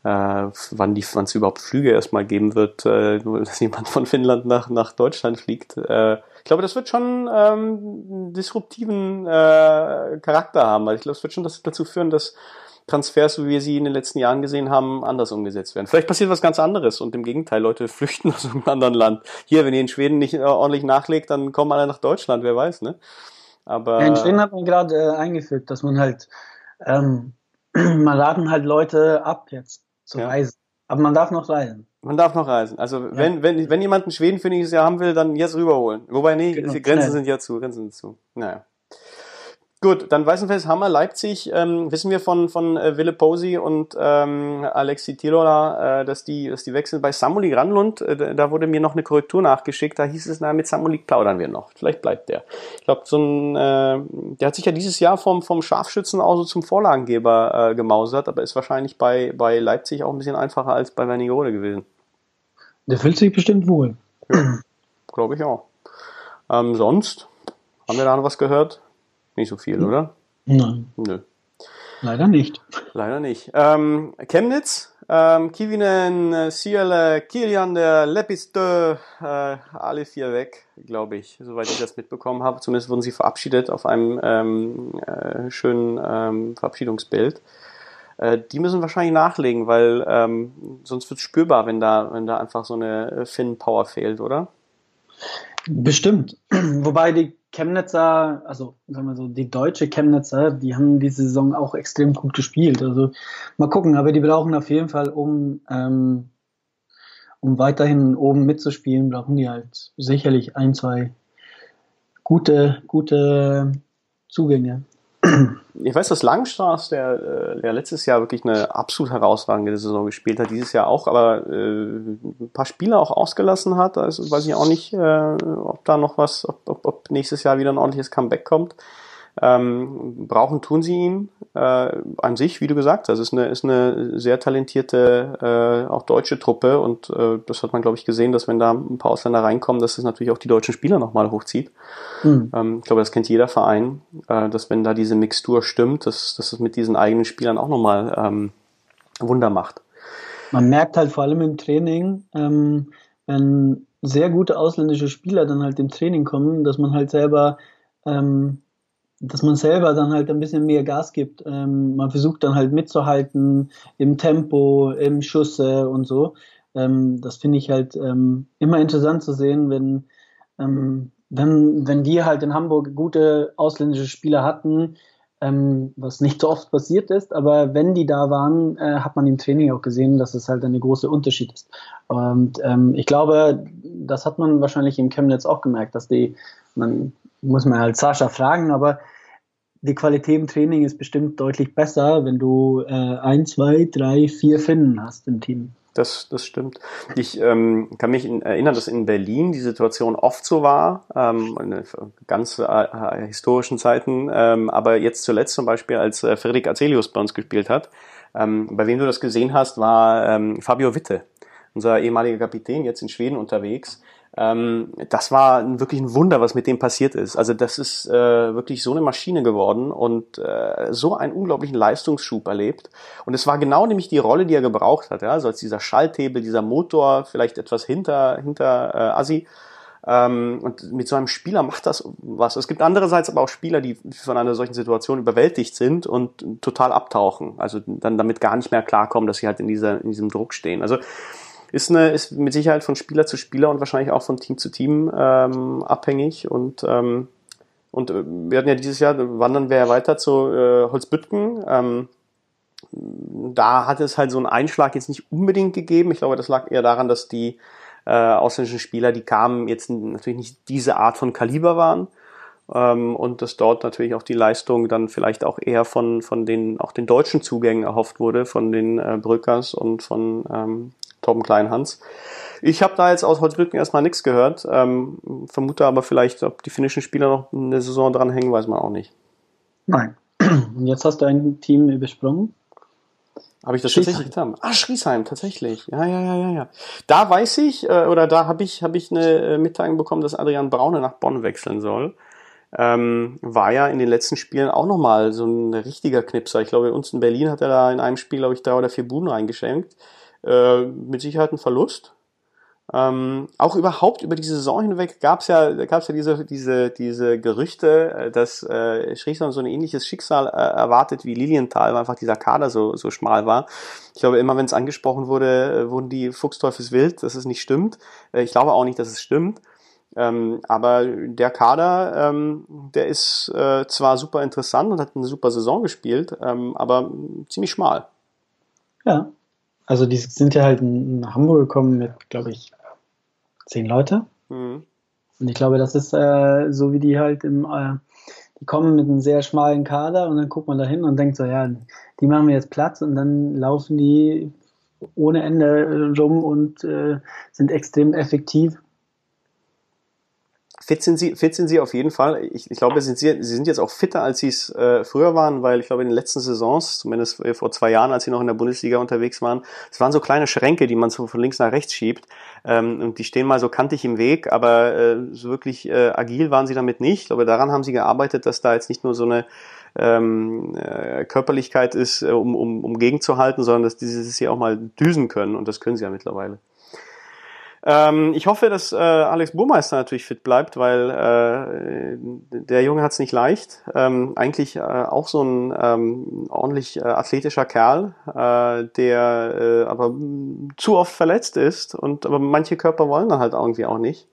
S1: äh, wann die, wann es überhaupt Flüge erstmal geben wird, äh, dass jemand von Finnland nach, nach Deutschland fliegt. Äh, ich glaube, das wird schon ähm, disruptiven äh, Charakter haben, weil ich glaube, es wird schon das, dazu führen, dass Transfers, so wie wir sie in den letzten Jahren gesehen haben, anders umgesetzt werden. Vielleicht passiert was ganz anderes und im Gegenteil, Leute flüchten aus einem anderen Land. Hier, wenn ihr in Schweden nicht äh, ordentlich nachlegt, dann kommen alle nach Deutschland, wer weiß, ne?
S2: Aber ja, in Schweden hat man gerade äh, eingefügt, dass man halt ähm, man laden halt Leute ab jetzt zu ja. reisen. Aber man darf noch reisen.
S1: Man darf noch reisen. Also ja. wenn, wenn, wenn jemand einen Schweden für nächstes Jahr haben will, dann jetzt rüberholen. Wobei, nee, genau. die Grenzen Schnell. sind ja zu, Grenzen sind zu. Naja. Gut, dann Weißenfels Hammer Leipzig, ähm, wissen wir von, von äh, Wille Posi und ähm, Alexi Tirola, äh, dass, die, dass die wechseln. Bei Samuli Granlund, äh, da wurde mir noch eine Korrektur nachgeschickt, da hieß es, na, mit Samuli plaudern wir noch. Vielleicht bleibt der. Ich glaube, so ein, äh, der hat sich ja dieses Jahr vom, vom Scharfschützen auch so zum Vorlagengeber äh, gemausert, aber ist wahrscheinlich bei, bei Leipzig auch ein bisschen einfacher als bei Wernigerode gewesen.
S2: Der fühlt sich bestimmt wohl.
S1: Ja, glaube ich auch. Ähm, sonst, haben wir da noch was gehört? Nicht so viel, oder?
S2: Nein.
S1: Nö.
S2: Leider nicht.
S1: Leider nicht. Ähm, Chemnitz, ähm, Kivinen, Siele, Kilian, der Lepistö, äh, alle vier weg, glaube ich, soweit ich das mitbekommen habe. Zumindest wurden sie verabschiedet auf einem ähm, äh, schönen ähm, Verabschiedungsbild. Äh, die müssen wahrscheinlich nachlegen, weil ähm, sonst wird es spürbar, wenn da, wenn da einfach so eine Finn-Power fehlt, oder?
S2: Bestimmt. Wobei die Chemnitzer, also sagen wir so, die deutsche Chemnitzer, die haben diese Saison auch extrem gut gespielt. Also mal gucken, aber die brauchen auf jeden Fall, um, ähm, um weiterhin oben mitzuspielen, brauchen die halt sicherlich ein, zwei gute, gute Zugänge
S1: ich weiß, dass Langstraß, der, äh, der letztes Jahr wirklich eine absolut herausragende Saison gespielt hat, dieses Jahr auch, aber äh, ein paar Spiele auch ausgelassen hat. Also weiß ich auch nicht, äh, ob da noch was, ob, ob, ob nächstes Jahr wieder ein ordentliches Comeback kommt. Ähm, brauchen tun sie ihn äh, an sich, wie du gesagt hast. Es ist eine, ist eine sehr talentierte, äh, auch deutsche Truppe und äh, das hat man, glaube ich, gesehen, dass wenn da ein paar Ausländer reinkommen, dass es natürlich auch die deutschen Spieler nochmal hochzieht. Mhm. Ähm, ich glaube, das kennt jeder Verein, äh, dass wenn da diese Mixtur stimmt, dass, dass es mit diesen eigenen Spielern auch nochmal ähm, Wunder macht.
S2: Man merkt halt vor allem im Training, ähm, wenn sehr gute ausländische Spieler dann halt im Training kommen, dass man halt selber ähm, dass man selber dann halt ein bisschen mehr Gas gibt. Ähm, man versucht dann halt mitzuhalten im Tempo, im Schusse und so. Ähm, das finde ich halt ähm, immer interessant zu sehen, wenn, ähm, wenn, wenn die halt in Hamburg gute ausländische Spieler hatten, ähm, was nicht so oft passiert ist, aber wenn die da waren, äh, hat man im Training auch gesehen, dass es halt eine große Unterschied ist. Und ähm, ich glaube, das hat man wahrscheinlich im Chemnitz auch gemerkt, dass die, man muss man halt Sascha fragen, aber die Qualität im Training ist bestimmt deutlich besser, wenn du äh, ein, zwei, drei, vier Finnen hast im Team.
S1: Das, das stimmt. Ich ähm, kann mich in, erinnern, dass in Berlin die Situation oft so war, ähm, in ganz äh, historischen Zeiten, ähm, aber jetzt zuletzt zum Beispiel, als äh, Friedrich Azelius bei uns gespielt hat, ähm, bei wem du das gesehen hast, war ähm, Fabio Witte, unser ehemaliger Kapitän, jetzt in Schweden unterwegs, ähm, das war wirklich ein Wunder, was mit dem passiert ist. Also das ist äh, wirklich so eine Maschine geworden und äh, so einen unglaublichen Leistungsschub erlebt. Und es war genau nämlich die Rolle, die er gebraucht hat. Ja? Also als dieser Schalthebel, dieser Motor, vielleicht etwas hinter, hinter äh, Assi. Ähm, und mit so einem Spieler macht das was. Es gibt andererseits aber auch Spieler, die von einer solchen Situation überwältigt sind und total abtauchen. Also dann damit gar nicht mehr klarkommen, dass sie halt in, dieser, in diesem Druck stehen. Also ist, eine, ist mit Sicherheit von Spieler zu Spieler und wahrscheinlich auch von Team zu Team ähm, abhängig. Und, ähm, und äh, wir hatten ja dieses Jahr, wandern wir ja weiter zu äh, Holzbüttgen. Ähm, da hat es halt so einen Einschlag jetzt nicht unbedingt gegeben. Ich glaube, das lag eher daran, dass die äh, ausländischen Spieler, die kamen, jetzt natürlich nicht diese Art von Kaliber waren. Ähm, und dass dort natürlich auch die Leistung dann vielleicht auch eher von, von den, auch den deutschen Zugängen erhofft wurde, von den äh, Brückers und von ähm, Torben Kleinhans. Ich habe da jetzt aus Holzbrücken erstmal nichts gehört, ähm, vermute aber vielleicht, ob die finnischen Spieler noch eine Saison dran hängen, weiß man auch nicht.
S2: Nein. Und jetzt hast du ein Team übersprungen.
S1: Habe ich das tatsächlich getan? Ah, Schriesheim, tatsächlich. Ja, ja, ja, ja, ja. Da weiß ich, äh, oder da habe ich, hab ich eine äh, Mitteilung bekommen, dass Adrian Braune nach Bonn wechseln soll. Ähm, war ja in den letzten Spielen auch nochmal so ein richtiger Knipser. Ich glaube, uns in Berlin hat er da in einem Spiel, glaube ich, drei oder vier Buden reingeschenkt. Äh, mit Sicherheit ein Verlust. Ähm, auch überhaupt über die Saison hinweg gab es ja, gab's ja diese, diese, diese Gerüchte, äh, dass äh, Schriesheim so ein ähnliches Schicksal äh, erwartet wie Lilienthal, weil einfach dieser Kader so, so schmal war. Ich glaube, immer wenn es angesprochen wurde, äh, wurden die Fuchsteufelswild, dass es nicht stimmt. Äh, ich glaube auch nicht, dass es stimmt. Ähm, aber der Kader, ähm, der ist äh, zwar super interessant und hat eine super Saison gespielt, ähm, aber ziemlich schmal.
S2: Ja, Also die sind ja halt nach Hamburg gekommen mit, glaube ich, zehn Leute. Mhm. Und ich glaube, das ist äh, so, wie die halt im, äh, die kommen mit einem sehr schmalen Kader und dann guckt man da hin und denkt so, ja, die machen mir jetzt Platz und dann laufen die ohne Ende rum und äh, sind extrem effektiv.
S1: Fit sind sie, fit sind sie auf jeden Fall. Ich, ich glaube, sind sie, sie sind jetzt auch fitter, als sie es äh, früher waren, weil ich glaube, in den letzten Saisons, zumindest vor zwei Jahren, als sie noch in der Bundesliga unterwegs waren, es waren so kleine Schränke, die man so von links nach rechts schiebt. Ähm, und die stehen mal so kantig im Weg, aber äh, so wirklich äh, agil waren sie damit nicht. Ich glaube, daran haben sie gearbeitet, dass da jetzt nicht nur so eine ähm, äh, Körperlichkeit ist, äh, um, um, um gegenzuhalten, sondern dass diese sie auch mal düsen können. Und das können sie ja mittlerweile. Ähm, ich hoffe, dass äh, Alex Burmeister natürlich fit bleibt, weil äh, der Junge hat es nicht leicht. Ähm, eigentlich äh, auch so ein ähm, ordentlich äh, athletischer Kerl, äh, der äh, aber zu oft verletzt ist und aber manche Körper wollen dann halt irgendwie auch nicht.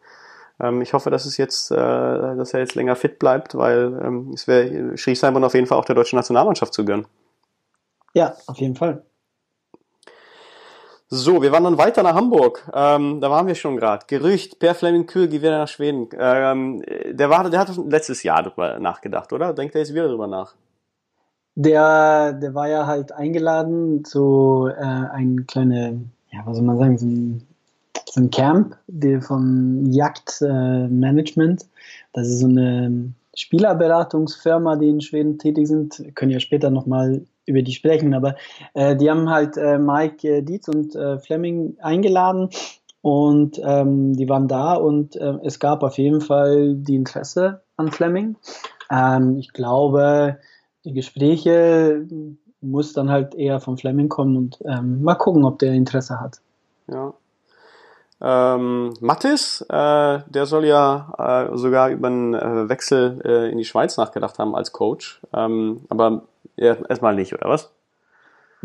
S1: Ähm, ich hoffe, dass es jetzt, dass er jetzt länger fit bleibt, weil ähm, es wäre Schriesheim und auf jeden Fall auch der deutschen Nationalmannschaft zu gönnen.
S2: Ja, auf jeden Fall.
S1: So, wir wandern weiter nach Hamburg. Ähm, da waren wir schon gerade. Gerücht, Per Fleming Kühl geht wieder nach Schweden. Ähm, der, war, der hat letztes Jahr darüber nachgedacht, oder? Denkt er jetzt wieder darüber nach?
S2: Der, der war ja halt eingeladen zu äh, ein kleine, ja, was soll man sagen, so ein, so ein Camp die von Jagd äh, Management. Das ist so eine Spielerberatungsfirma, die in Schweden tätig sind. Können ja später nochmal über die sprechen, aber äh, die haben halt äh, Mike äh, Dietz und äh, Fleming eingeladen und ähm, die waren da und äh, es gab auf jeden Fall die Interesse an Fleming. Ähm, ich glaube, die Gespräche muss dann halt eher von Fleming kommen und ähm, mal gucken, ob der Interesse hat.
S1: Ja. Ähm, Mattis, äh, der soll ja äh, sogar über einen äh, Wechsel in die Schweiz nachgedacht haben als Coach. Ähm, aber erstmal nicht, oder was?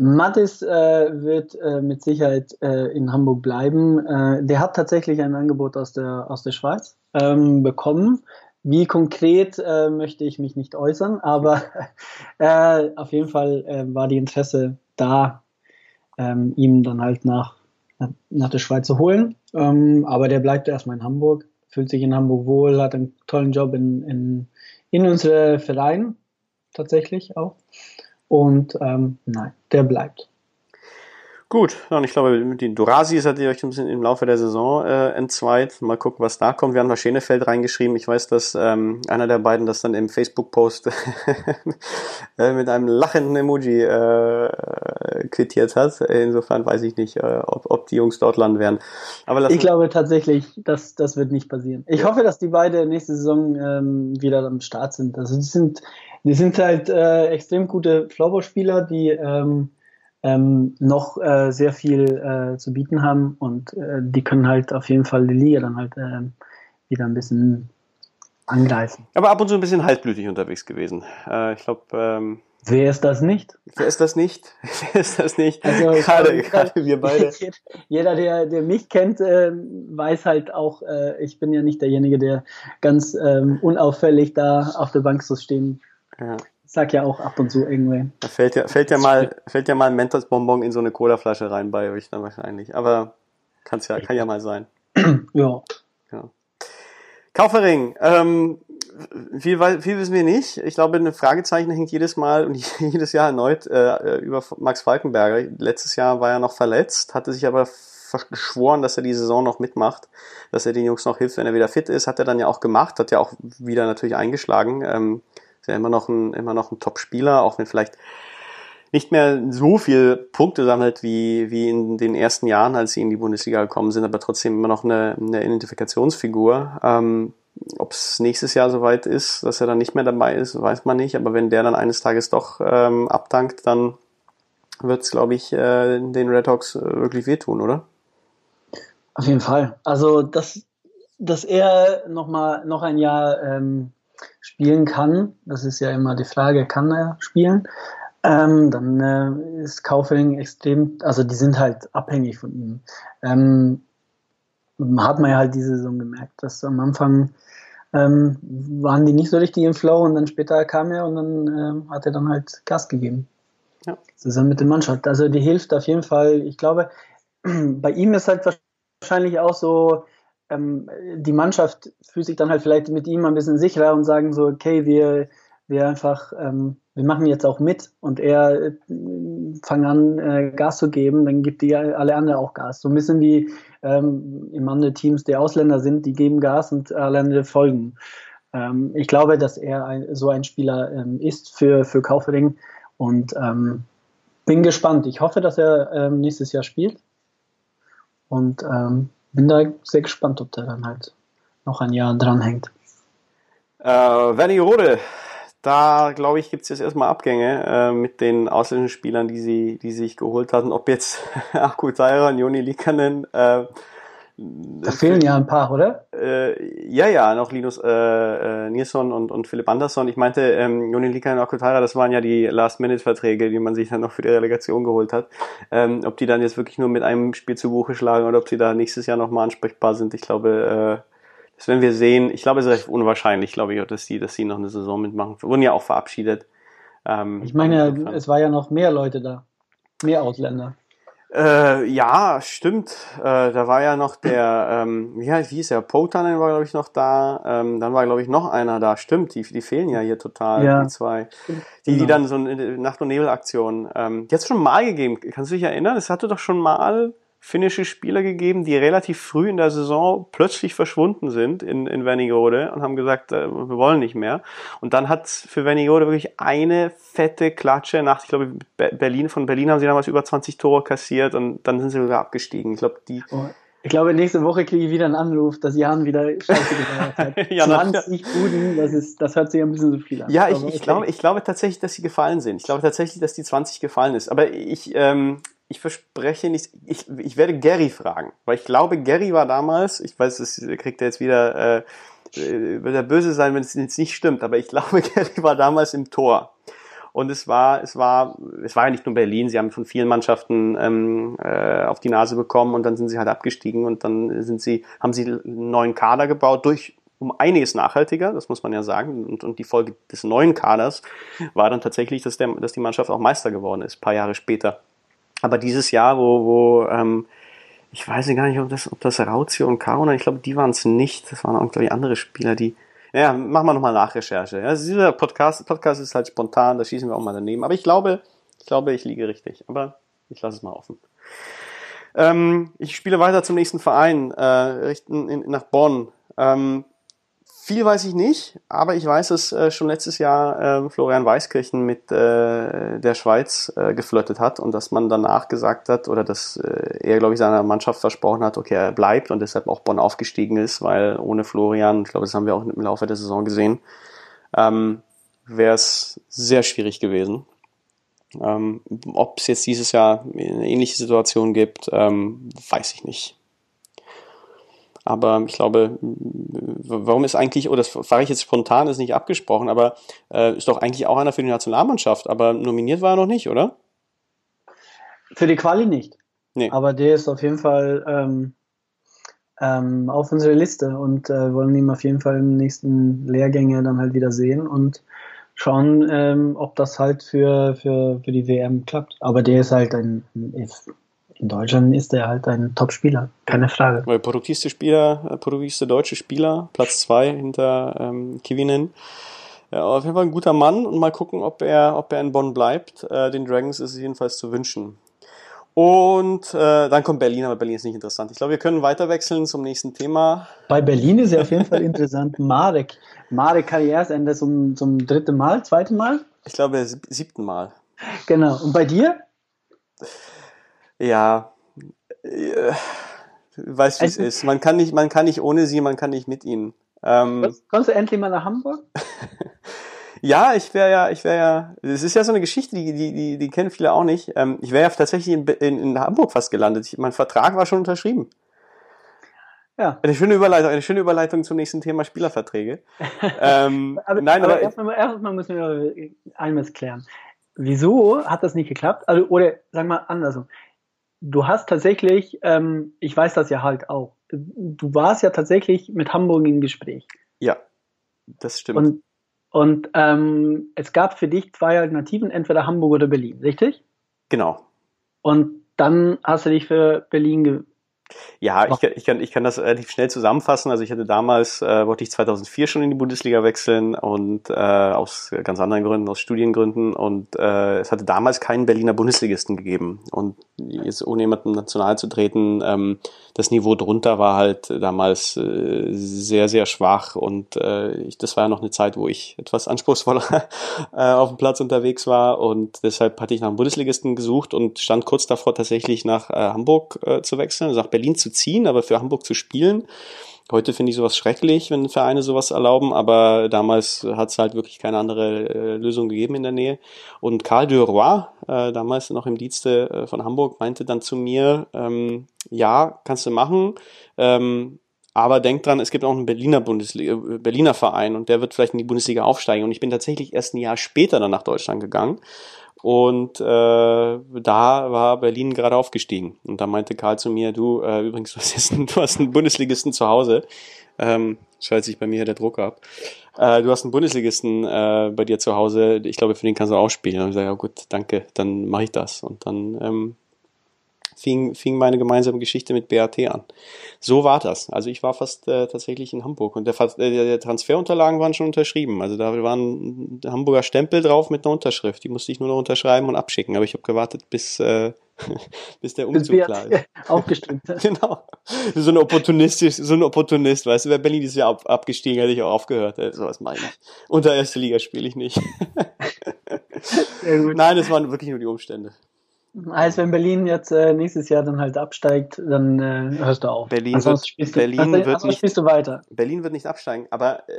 S2: Mattis äh, wird äh, mit Sicherheit äh, in Hamburg bleiben. Äh, der hat tatsächlich ein Angebot aus der, aus der Schweiz ähm, bekommen. Wie konkret äh, möchte ich mich nicht äußern, aber äh, auf jeden Fall war die Interesse da, ähm, ihm dann halt nach, nach der Schweiz zu holen. Ähm, aber der bleibt erstmal in Hamburg, fühlt sich in Hamburg wohl, hat einen tollen Job in, in, in unserem Verein tatsächlich auch. Und ähm, nein, der bleibt.
S1: Gut, und ich glaube, mit den Dorasis hat ihr euch ein bisschen im Laufe der Saison äh, entzweit. Mal gucken, was da kommt. Wir haben da Schenefeld reingeschrieben. Ich weiß, dass ähm, einer der beiden das dann im Facebook-Post äh, mit einem lachenden Emoji äh, quittiert hat. Insofern weiß ich nicht, äh, ob, ob die Jungs dort landen werden.
S2: Aber ich glaube tatsächlich, dass das wird nicht passieren. Ich hoffe, dass die beiden nächste Saison ähm, wieder am Start sind. Also die sind, die sind halt äh, extrem gute Floorball-Spieler, die ähm, ähm, noch äh, sehr viel äh, zu bieten haben und äh, die können halt auf jeden Fall die Liga dann halt äh, wieder ein bisschen angreifen.
S1: Aber ab und zu ein bisschen haltblütig unterwegs gewesen. Äh, ich glaube. Ähm,
S2: Wer ist das nicht?
S1: Wer ist das nicht? Wer ist das nicht? Also, gerade,
S2: gerade wir beide. Jeder, der, der mich kennt, äh, weiß halt auch, äh, ich bin ja nicht derjenige, der ganz ähm, unauffällig da auf der Bank so stehen ja sag ja auch ab und zu irgendwie.
S1: Da fällt ja, fällt ja mal, fällt ja mal ein Mentos-Bonbon in so eine Colaflasche rein bei euch dann wahrscheinlich. Aber kann's ja, kann ja mal sein.
S2: ja.
S1: ja. Kaufering, ähm, viel, viel wissen wir nicht. Ich glaube, eine Fragezeichen hängt jedes Mal und jedes Jahr erneut äh, über Max Falkenberger. Letztes Jahr war er noch verletzt, hatte sich aber geschworen, dass er die Saison noch mitmacht, dass er den Jungs noch hilft, wenn er wieder fit ist. Hat er dann ja auch gemacht, hat ja auch wieder natürlich eingeschlagen. Ähm, ist ja immer noch ein, immer noch ein Top-Spieler, auch wenn vielleicht nicht mehr so viel Punkte sammelt wie, wie in den ersten Jahren, als sie in die Bundesliga gekommen sind, aber trotzdem immer noch eine, eine Identifikationsfigur. Ähm, Ob es nächstes Jahr soweit ist, dass er dann nicht mehr dabei ist, weiß man nicht. Aber wenn der dann eines Tages doch ähm, abdankt, dann wird es, glaube ich, äh, den Red Hawks äh, wirklich wehtun, oder?
S2: Auf jeden Fall. Also, dass, dass er noch mal noch ein Jahr ähm, spielen kann, das ist ja immer die Frage, kann er spielen, ähm, dann äh, ist Kaufering extrem, also die sind halt abhängig von ihm. Ähm, hat man ja halt diese Saison gemerkt, dass am Anfang ähm, waren die nicht so richtig im Flow und dann später kam er und dann äh, hat er dann halt Gas gegeben. ja. zusammen mit der Mannschaft. Also die hilft auf jeden Fall. Ich glaube, bei ihm ist halt wahrscheinlich auch so, ähm, die Mannschaft fühlt sich dann halt vielleicht mit ihm ein bisschen sicherer und sagen so, okay, wir, wir einfach, ähm, wir machen jetzt auch mit und er äh, fangen an, äh, Gas zu geben, dann gibt die alle anderen auch Gas. So ein bisschen wie ähm, im anderen Teams, die Ausländer sind, die geben Gas und alle anderen folgen. Ähm, ich glaube, dass er ein, so ein Spieler ähm, ist für, für Kaufering und ähm, bin gespannt. Ich hoffe, dass er ähm, nächstes Jahr spielt und ähm, bin da sehr gespannt, ob der dann halt noch ein Jahr dranhängt.
S1: Äh, Wernigerode, da glaube ich, gibt es jetzt erstmal Abgänge äh, mit den ausländischen Spielern, die sie, die sich geholt hatten. Ob jetzt Akutaira und Joni Likanen, äh,
S2: da fehlen ja ein paar, oder?
S1: Äh, ja, ja, noch Linus äh, äh, Nilsson und, und Philipp Andersson. Ich meinte, ähm, Joni Likanen und Akutaira, das waren ja die Last-Minute-Verträge, die man sich dann noch für die Relegation geholt hat. Ähm, ob die dann jetzt wirklich nur mit einem Spiel zu Buche schlagen oder ob sie da nächstes Jahr nochmal ansprechbar sind, ich glaube, äh, das werden wir sehen. Ich glaube, es ist recht unwahrscheinlich, glaube ich, dass die, dass die noch eine Saison mitmachen. Wurden ja auch verabschiedet.
S2: Ähm, ich meine, es war ja noch mehr Leute da. Mehr Ausländer.
S1: Äh, ja, stimmt. Äh, da war ja noch der, ähm, wie, heißt, wie hieß der? Potanen war, glaube ich, noch da. Ähm, dann war, glaube ich, noch einer da. Stimmt, die, die fehlen ja hier total, ja. die zwei. Die, die genau. dann so eine Nacht- und Nebel-Aktion. Ähm, die hat es schon mal gegeben. Kannst du dich erinnern? Es hatte doch schon mal finnische Spieler gegeben, die relativ früh in der Saison plötzlich verschwunden sind in, in Wernigerode und haben gesagt, äh, wir wollen nicht mehr. Und dann hat für Wernigerode wirklich eine fette Klatsche nach, ich glaube, Berlin, von Berlin haben sie damals über 20 Tore kassiert und dann sind sie sogar abgestiegen. Ich glaube, die.
S2: Oh. Ich glaube, nächste Woche kriege ich wieder einen Anruf, dass Jan wieder Scheiße gemacht hat. ja, 20 Buden, das, ist, das hört sich ein bisschen so viel an.
S1: Ja, ich, ich, glaube, ich glaube tatsächlich, dass sie gefallen sind. Ich glaube tatsächlich, dass die 20 gefallen ist. Aber ich, ähm, ich verspreche nicht, ich, ich werde Gary fragen, weil ich glaube, Gary war damals, ich weiß, das kriegt er jetzt wieder, äh, äh wird er böse sein, wenn es jetzt nicht stimmt, aber ich glaube, Gary war damals im Tor. Und es war, es war, es war ja nicht nur Berlin, sie haben von vielen Mannschaften ähm, äh, auf die Nase bekommen und dann sind sie halt abgestiegen und dann sind sie, haben sie einen neuen Kader gebaut durch um einiges nachhaltiger, das muss man ja sagen. Und, und die Folge des neuen Kaders war dann tatsächlich, dass, der, dass die Mannschaft auch Meister geworden ist, paar Jahre später. Aber dieses Jahr, wo, wo ähm, ich weiß gar nicht, ob das, ob das Rauzio und Karuna, ich glaube, die waren es nicht. Das waren auch, glaube ich, andere Spieler, die. Ja, machen wir nochmal Nachrecherche. Ja, also dieser Podcast, Podcast ist halt spontan, da schießen wir auch mal daneben. Aber ich glaube, ich glaube, ich liege richtig. Aber ich lasse es mal offen. Ähm, ich spiele weiter zum nächsten Verein, äh, nach Bonn. Ähm, viel weiß ich nicht, aber ich weiß, dass äh, schon letztes Jahr äh, Florian Weiskirchen mit äh, der Schweiz äh, geflirtet hat und dass man danach gesagt hat oder dass äh, er, glaube ich, seiner Mannschaft versprochen hat, okay, er bleibt und deshalb auch Bonn aufgestiegen ist, weil ohne Florian, ich glaube, das haben wir auch im Laufe der Saison gesehen, ähm, wäre es sehr schwierig gewesen. Ähm, Ob es jetzt dieses Jahr eine ähnliche Situation gibt, ähm, weiß ich nicht. Aber ich glaube, warum ist eigentlich, oder das frage ich jetzt spontan, ist nicht abgesprochen, aber äh, ist doch eigentlich auch einer für die Nationalmannschaft, aber nominiert war er noch nicht, oder?
S2: Für die Quali nicht. Nee. Aber der ist auf jeden Fall ähm, ähm, auf unserer Liste und äh, wollen ihn auf jeden Fall im nächsten Lehrgänge dann halt wieder sehen und schauen, ähm, ob das halt für, für, für die WM klappt. Aber der ist halt ein, ist in Deutschland ist er halt ein Top-Spieler, keine Frage.
S1: Weil produktivste Spieler, äh, produktivste deutsche Spieler, Platz zwei hinter ähm, Kivinen. Ja, auf jeden Fall ein guter Mann und mal gucken, ob er, ob er in Bonn bleibt. Äh, den Dragons ist es jedenfalls zu wünschen. Und äh, dann kommt Berlin, aber Berlin ist nicht interessant. Ich glaube, wir können weiter wechseln zum nächsten Thema.
S2: Bei Berlin ist ja auf jeden Fall interessant. Marek. Marek Karrieresende zum, zum dritten Mal, zweiten Mal?
S1: Ich glaube, siebten Mal.
S2: Genau. Und bei dir?
S1: Ja, äh, weißt wie es also ist. Man kann nicht, man kann nicht ohne sie, man kann nicht mit ihnen.
S2: Ähm, kommst du endlich mal nach Hamburg?
S1: ja, ich wäre ja, ich wäre ja, es ist ja so eine Geschichte, die, die, die, die kennen viele auch nicht. Ähm, ich wäre ja tatsächlich in, in, in Hamburg fast gelandet. Ich, mein Vertrag war schon unterschrieben. Ja. Eine schöne Überleitung, eine schöne Überleitung zum nächsten Thema Spielerverträge.
S2: ähm, aber, nein, aber, aber erstmal, erstmal müssen wir einmal klären. Wieso hat das nicht geklappt? Also, oder sagen wir andersrum du hast tatsächlich, ähm, ich weiß das ja halt auch, du warst ja tatsächlich mit Hamburg im Gespräch.
S1: Ja, das stimmt.
S2: Und Und ähm, es gab für dich zwei Alternativen, entweder Hamburg oder Berlin, richtig?
S1: Genau.
S2: Und dann hast du dich für Berlin
S1: ja, ich, ich, kann, ich kann das relativ schnell zusammenfassen. Also ich hatte damals, äh, wollte ich 2004 schon in die Bundesliga wechseln und äh, aus ganz anderen Gründen, aus Studiengründen. Und äh, es hatte damals keinen Berliner Bundesligisten gegeben. Und jetzt ohne jemanden national zu treten, ähm, das Niveau drunter war halt damals äh, sehr, sehr schwach. Und äh, ich, das war ja noch eine Zeit, wo ich etwas anspruchsvoller äh, auf dem Platz unterwegs war. Und deshalb hatte ich nach einem Bundesligisten gesucht und stand kurz davor, tatsächlich nach äh, Hamburg äh, zu wechseln, also nach Berlin zu ziehen, aber für Hamburg zu spielen. Heute finde ich sowas schrecklich, wenn Vereine sowas erlauben, aber damals hat es halt wirklich keine andere äh, Lösung gegeben in der Nähe. Und Karl de Roy, äh, damals noch im Dienste äh, von Hamburg, meinte dann zu mir, ähm, ja, kannst du machen, ähm, aber denk dran, es gibt auch einen Berliner Bundesliga, äh, Berliner Verein und der wird vielleicht in die Bundesliga aufsteigen. Und ich bin tatsächlich erst ein Jahr später dann nach Deutschland gegangen und äh, da war Berlin gerade aufgestiegen. Und da meinte Karl zu mir, du, äh, übrigens, was ist denn, du hast einen Bundesligisten zu Hause. Ähm, schaltet sich bei mir der Druck ab. Äh, du hast einen Bundesligisten äh, bei dir zu Hause. Ich glaube, für den kannst du auch spielen. Und ich sage, ja gut, danke, dann mache ich das. Und dann ähm, fing, fing meine gemeinsame Geschichte mit BAT an. So war das. Also ich war fast äh, tatsächlich in Hamburg und der, äh, der Transferunterlagen waren schon unterschrieben. Also da war ein Hamburger Stempel drauf mit einer Unterschrift. Die musste ich nur noch unterschreiben und abschicken. Aber ich habe gewartet, bis, äh, bis der Umzug bis klar ist.
S2: Aufgestimmt.
S1: genau. So ein Opportunist, so ein Opportunist, weißt du, wer Berlin dieses Jahr ab, abgestiegen, hätte ich auch aufgehört. Äh, sowas meine ich. Unter erste Liga spiele ich nicht. Nein, es waren wirklich nur die Umstände.
S2: Als wenn Berlin jetzt äh, nächstes Jahr dann halt absteigt, dann äh, hörst du auf.
S1: Berlin, wird, spielst du, Berlin
S2: also,
S1: wird
S2: also nicht, spielst du weiter.
S1: Berlin wird nicht absteigen, aber äh,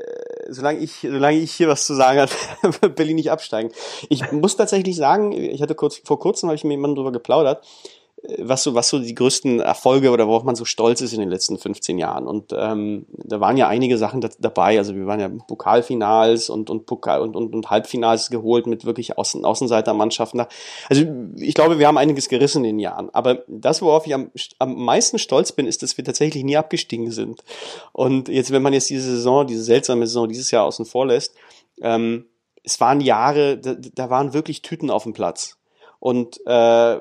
S1: solange ich solange ich hier was zu sagen habe, wird Berlin nicht absteigen. Ich muss tatsächlich sagen, ich hatte kurz vor kurzem habe ich mit jemandem darüber geplaudert was so, was so die größten Erfolge oder worauf man so stolz ist in den letzten 15 Jahren. Und ähm, da waren ja einige Sachen da, dabei. Also wir waren ja Pokalfinals und, und, Pokal und, und, und Halbfinals geholt mit wirklich Außen, Außenseitermannschaften. Also ich glaube, wir haben einiges gerissen in den Jahren. Aber das, worauf ich am, am meisten stolz bin, ist, dass wir tatsächlich nie abgestiegen sind. Und jetzt, wenn man jetzt diese Saison, diese seltsame Saison dieses Jahr außen vor lässt, ähm, es waren Jahre, da, da waren wirklich Tüten auf dem Platz. Und äh,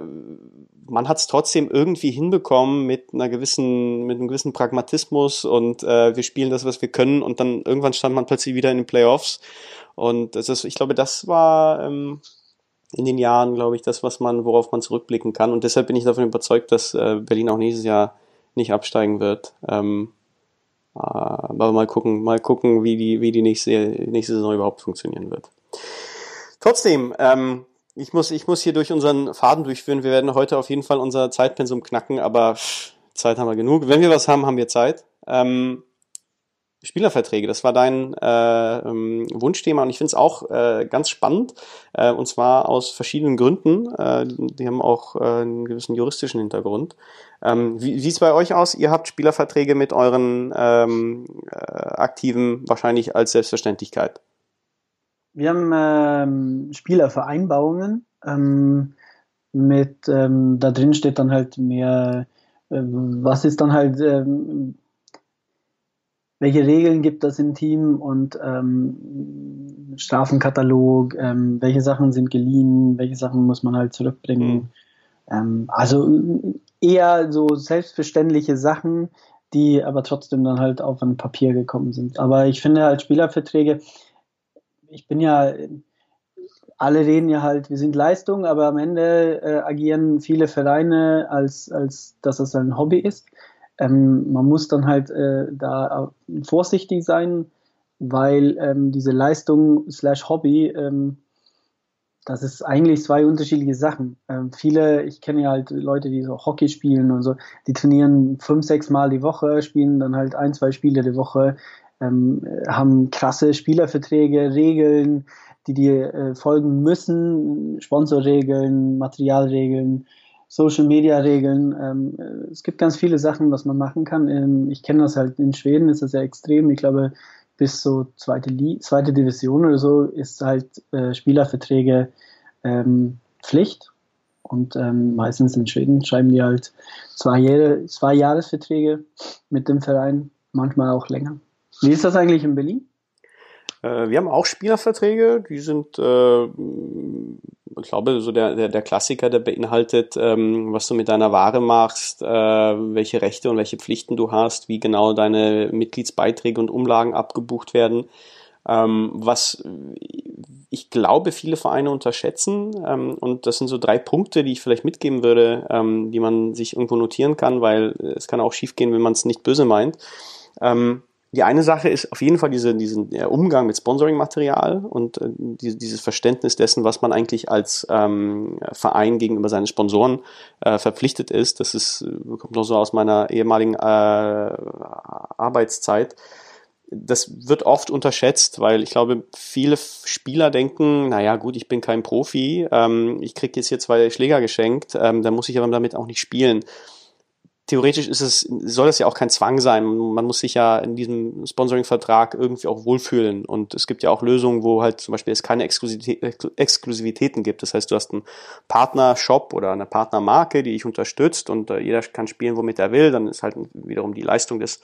S1: man hat es trotzdem irgendwie hinbekommen mit einer gewissen, mit einem gewissen Pragmatismus und äh, wir spielen das, was wir können und dann irgendwann stand man plötzlich wieder in den Playoffs. Und das ist, ich glaube, das war ähm, in den Jahren, glaube ich, das, was man, worauf man zurückblicken kann. Und deshalb bin ich davon überzeugt, dass äh, Berlin auch nächstes Jahr nicht absteigen wird. Ähm, äh, aber mal gucken, mal gucken, wie die, wie die nächste, nächste Saison überhaupt funktionieren wird. Trotzdem, ähm, ich muss, ich muss hier durch unseren Faden durchführen. Wir werden heute auf jeden Fall unser Zeitpensum knacken, aber Zeit haben wir genug. Wenn wir was haben, haben wir Zeit. Ähm, Spielerverträge, das war dein äh, ähm, Wunschthema und ich finde es auch äh, ganz spannend äh, und zwar aus verschiedenen Gründen. Äh, die haben auch äh, einen gewissen juristischen Hintergrund. Ähm, wie sieht es bei euch aus? Ihr habt Spielerverträge mit euren ähm, äh, Aktiven wahrscheinlich als Selbstverständlichkeit.
S2: Wir haben ähm, Spielervereinbarungen. Ähm, mit, ähm, da drin steht dann halt mehr, äh, was ist dann halt, ähm, welche Regeln gibt es im Team und ähm, Strafenkatalog, ähm, welche Sachen sind geliehen, welche Sachen muss man halt zurückbringen. Mhm. also eher so selbstverständliche Sachen, die aber trotzdem dann halt auf ein Papier gekommen sind. Aber ich finde halt Spielerverträge, ich bin ja, alle reden ja halt, wir sind Leistung, aber am Ende äh, agieren viele Vereine, als, als dass es ein Hobby ist. Ähm, man muss dann halt äh, da vorsichtig sein, weil ähm, diese Leistung slash Hobby, ähm, das ist eigentlich zwei unterschiedliche Sachen. Ähm, viele, ich kenne ja halt Leute, die so Hockey spielen und so, die trainieren fünf, sechs Mal die Woche, spielen dann halt ein, zwei Spiele die Woche, ähm, haben krasse Spielerverträge, Regeln, die dir äh, folgen müssen, Sponsorregeln, Materialregeln, Social Media Regeln. Ähm, äh, es gibt ganz viele Sachen, was man machen kann. Ähm, ich kenne das halt in Schweden, ist das ja extrem. Ich glaube, bis so zweite, zweite Division oder so ist halt äh, Spielerverträge ähm, Pflicht. Und ähm, meistens in Schweden schreiben die halt zwei, Jahre, zwei Jahresverträge mit dem Verein, manchmal auch länger. Wie ist das eigentlich in Berlin?
S1: Äh, wir haben auch Spielerverträge, die sind, äh, ich glaube, so der, der, der Klassiker, der beinhaltet, ähm, was du mit deiner Ware machst, äh, welche Rechte und welche Pflichten du hast, wie genau deine Mitgliedsbeiträge und Umlagen abgebucht werden. Ähm, was ich glaube, viele Vereine unterschätzen. Ähm, und das sind so drei Punkte, die ich vielleicht mitgeben würde, ähm, die man sich irgendwo notieren kann, weil es kann auch schiefgehen, wenn man es nicht böse meint. Ähm, die eine Sache ist auf jeden Fall diese, diesen der Umgang mit Sponsoring-Material und äh, die, dieses Verständnis dessen, was man eigentlich als ähm, Verein gegenüber seinen Sponsoren äh, verpflichtet ist. Das ist, äh, kommt noch so aus meiner ehemaligen äh, Arbeitszeit. Das wird oft unterschätzt, weil ich glaube, viele Spieler denken, naja gut, ich bin kein Profi, ähm, ich kriege jetzt hier zwei Schläger geschenkt, ähm, da muss ich aber damit auch nicht spielen theoretisch ist es, soll es ja auch kein Zwang sein. Man muss sich ja in diesem Sponsoring-Vertrag irgendwie auch wohlfühlen. Und es gibt ja auch Lösungen, wo halt zum Beispiel es keine Exklusivität, Exklusivitäten gibt. Das heißt, du hast einen Partner-Shop oder eine Partnermarke, die dich unterstützt und äh, jeder kann spielen, womit er will. Dann ist halt wiederum die Leistung des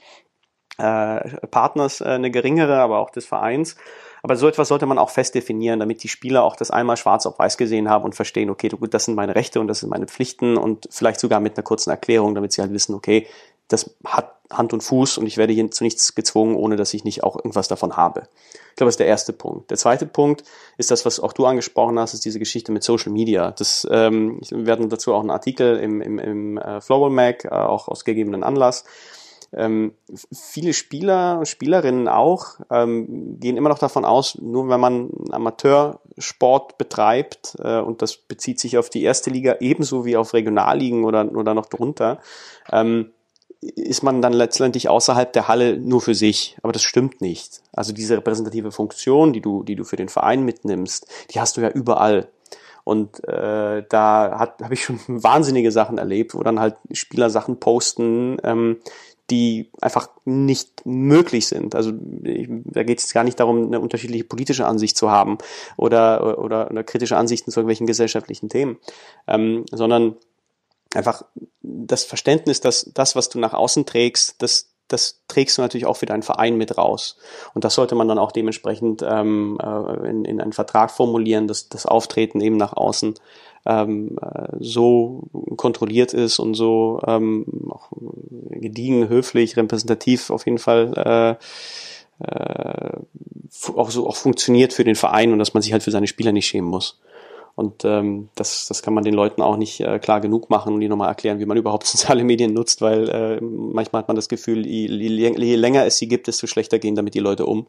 S1: äh, Partners äh, eine geringere, aber auch des Vereins. Aber so etwas sollte man auch fest definieren, damit die Spieler auch das einmal schwarz auf weiß gesehen haben und verstehen, okay, gut, das sind meine Rechte und das sind meine Pflichten und vielleicht sogar mit einer kurzen Erklärung, damit sie halt wissen, okay, das hat Hand und Fuß und ich werde hier zu nichts gezwungen, ohne dass ich nicht auch irgendwas davon habe. Ich glaube, das ist der erste Punkt. Der zweite Punkt ist das, was auch du angesprochen hast, ist diese Geschichte mit Social Media. Das, ähm, wir werden dazu auch einen Artikel im, im, im äh, Flowball Mag, äh, auch aus gegebenen Anlass ähm, viele Spieler und Spielerinnen auch ähm, gehen immer noch davon aus, nur wenn man Amateursport betreibt, äh, und das bezieht sich auf die erste Liga ebenso wie auf Regionalligen oder, oder noch drunter, ähm, ist man dann letztendlich außerhalb der Halle nur für sich. Aber das stimmt nicht. Also diese repräsentative Funktion, die du, die du für den Verein mitnimmst, die hast du ja überall. Und äh, da habe ich schon wahnsinnige Sachen erlebt, wo dann halt Spieler Sachen posten, ähm, die einfach nicht möglich sind. Also ich, da geht es gar nicht darum, eine unterschiedliche politische Ansicht zu haben oder, oder, oder kritische Ansichten zu irgendwelchen gesellschaftlichen Themen, ähm, sondern einfach das Verständnis, dass das, was du nach außen trägst, das, das trägst du natürlich auch für deinen Verein mit raus. Und das sollte man dann auch dementsprechend ähm, äh, in, in einen Vertrag formulieren, dass das Auftreten eben nach außen ähm, äh, so kontrolliert ist und so ähm, auch gediegen, höflich, repräsentativ auf jeden Fall äh, äh, auch so auch funktioniert für den Verein und dass man sich halt für seine Spieler nicht schämen muss. Und ähm, das, das kann man den Leuten auch nicht äh, klar genug machen und die nochmal erklären, wie man überhaupt soziale Medien nutzt, weil äh, manchmal hat man das Gefühl, je, je länger es sie gibt, desto schlechter gehen damit die Leute um.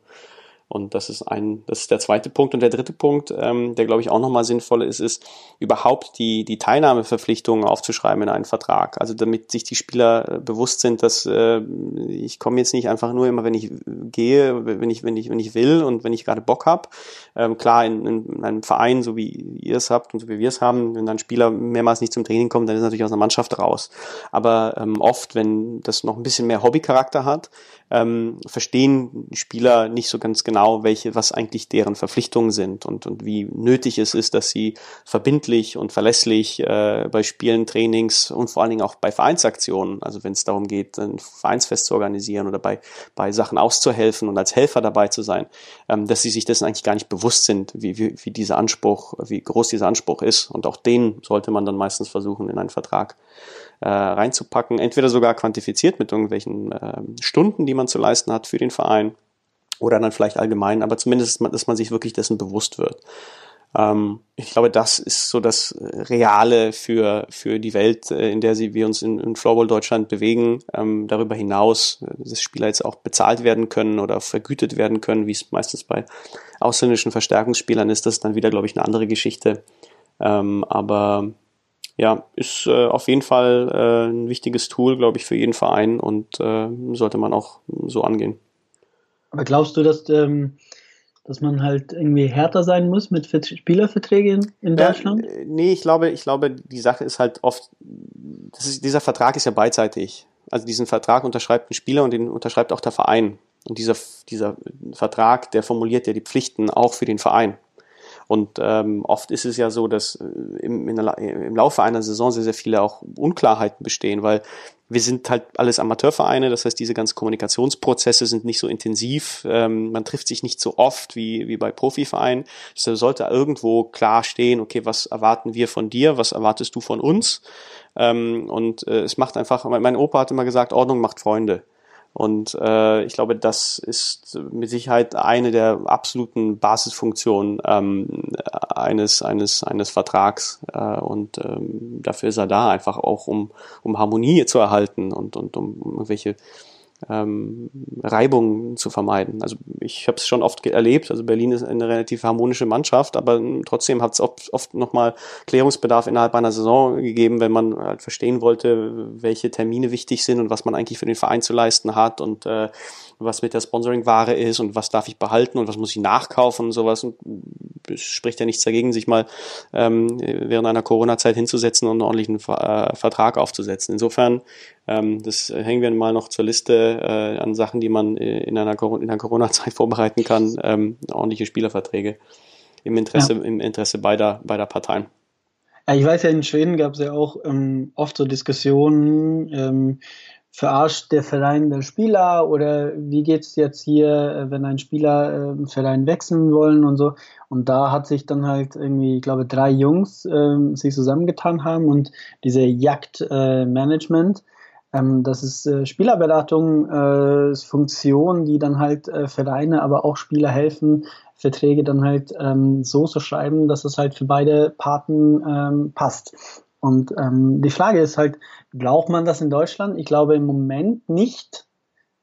S1: Und das ist ein, das ist der zweite Punkt. Und der dritte Punkt, ähm, der glaube ich auch nochmal sinnvoll ist, ist überhaupt die, die Teilnahmeverpflichtungen aufzuschreiben in einen Vertrag. Also damit sich die Spieler äh, bewusst sind, dass äh, ich komme jetzt nicht einfach nur immer, wenn ich gehe, wenn ich, wenn ich, wenn ich will und wenn ich gerade Bock habe. Ähm, klar, in, in einem Verein, so wie ihr es habt und so wie wir es haben, wenn dann Spieler mehrmals nicht zum Training kommen, dann ist natürlich aus der Mannschaft raus. Aber ähm, oft, wenn das noch ein bisschen mehr Hobbycharakter hat, ähm, verstehen Spieler nicht so ganz genau, welche, was eigentlich deren Verpflichtungen sind und, und wie nötig es ist, dass sie verbindlich und verlässlich äh, bei Spielen, Trainings und vor allen Dingen auch bei Vereinsaktionen, also wenn es darum geht, ein Vereinsfest zu organisieren oder bei, bei Sachen auszuhelfen und als Helfer dabei zu sein, ähm, dass sie sich dessen eigentlich gar nicht bewusst sind, wie, wie, wie dieser Anspruch, wie groß dieser Anspruch ist. Und auch den sollte man dann meistens versuchen, in einen Vertrag äh, reinzupacken, entweder sogar quantifiziert mit irgendwelchen äh, Stunden, die man zu leisten hat für den Verein oder dann vielleicht allgemein, aber zumindest, dass man sich wirklich dessen bewusst wird. Ähm, ich glaube, das ist so das Reale für, für die Welt, äh, in der sie, wir uns in, in Floorball Deutschland bewegen. Ähm, darüber hinaus, äh, dass Spieler jetzt auch bezahlt werden können oder vergütet werden können, wie es meistens bei ausländischen Verstärkungsspielern ist, das ist dann wieder, glaube ich, eine andere Geschichte. Ähm, aber ja, ist äh, auf jeden Fall äh, ein wichtiges Tool, glaube ich, für jeden Verein und äh, sollte man auch so angehen.
S2: Aber glaubst du, dass, ähm, dass man halt irgendwie härter sein muss mit Spielerverträgen in Deutschland?
S1: Äh, nee, ich glaube, ich glaube, die Sache ist halt oft, ist, dieser Vertrag ist ja beidseitig. Also diesen Vertrag unterschreibt ein Spieler und den unterschreibt auch der Verein. Und dieser, dieser Vertrag, der formuliert ja die Pflichten auch für den Verein. Und ähm, oft ist es ja so, dass äh, im, der, im Laufe einer Saison sehr, sehr viele auch Unklarheiten bestehen, weil wir sind halt alles Amateurvereine, das heißt, diese ganzen Kommunikationsprozesse sind nicht so intensiv. Ähm, man trifft sich nicht so oft wie, wie bei Profivereinen. Es sollte irgendwo klar stehen, okay, was erwarten wir von dir, was erwartest du von uns? Ähm, und äh, es macht einfach, mein Opa hat immer gesagt, Ordnung macht Freunde. Und äh, ich glaube, das ist mit Sicherheit eine der absoluten Basisfunktionen ähm, eines, eines, eines Vertrags. Äh, und ähm, dafür ist er da, einfach auch um, um Harmonie zu erhalten und, und um irgendwelche ähm, Reibungen zu vermeiden. Also ich habe es schon oft erlebt, also Berlin ist eine relativ harmonische Mannschaft, aber trotzdem hat es oft, oft nochmal Klärungsbedarf innerhalb einer Saison gegeben, wenn man halt verstehen wollte, welche Termine wichtig sind und was man eigentlich für den Verein zu leisten hat und äh, was mit der Sponsoring-Ware ist und was darf ich behalten und was muss ich nachkaufen und sowas. Und es spricht ja nichts dagegen, sich mal ähm, während einer Corona-Zeit hinzusetzen und einen ordentlichen äh, Vertrag aufzusetzen. Insofern, das hängen wir mal noch zur Liste äh, an Sachen, die man äh, in einer, in einer Corona-Zeit vorbereiten kann. Ähm, ordentliche Spielerverträge im Interesse, ja. im Interesse beider, beider Parteien.
S2: Ja, ich weiß ja, in Schweden gab es ja auch ähm, oft so Diskussionen, ähm, verarscht der Verein den Spieler oder wie geht's jetzt hier, äh, wenn ein Spieler äh, Verein wechseln wollen und so. Und da hat sich dann halt irgendwie, ich glaube, drei Jungs äh, sich zusammengetan haben und diese Jagdmanagement, äh, ähm, das ist äh, Spielerberatung, äh, Funktion, die dann halt äh, Vereine, aber auch Spieler helfen, Verträge dann halt ähm, so zu schreiben, dass es halt für beide Parten ähm, passt. Und ähm, die Frage ist halt, braucht man das in Deutschland? Ich glaube im Moment nicht,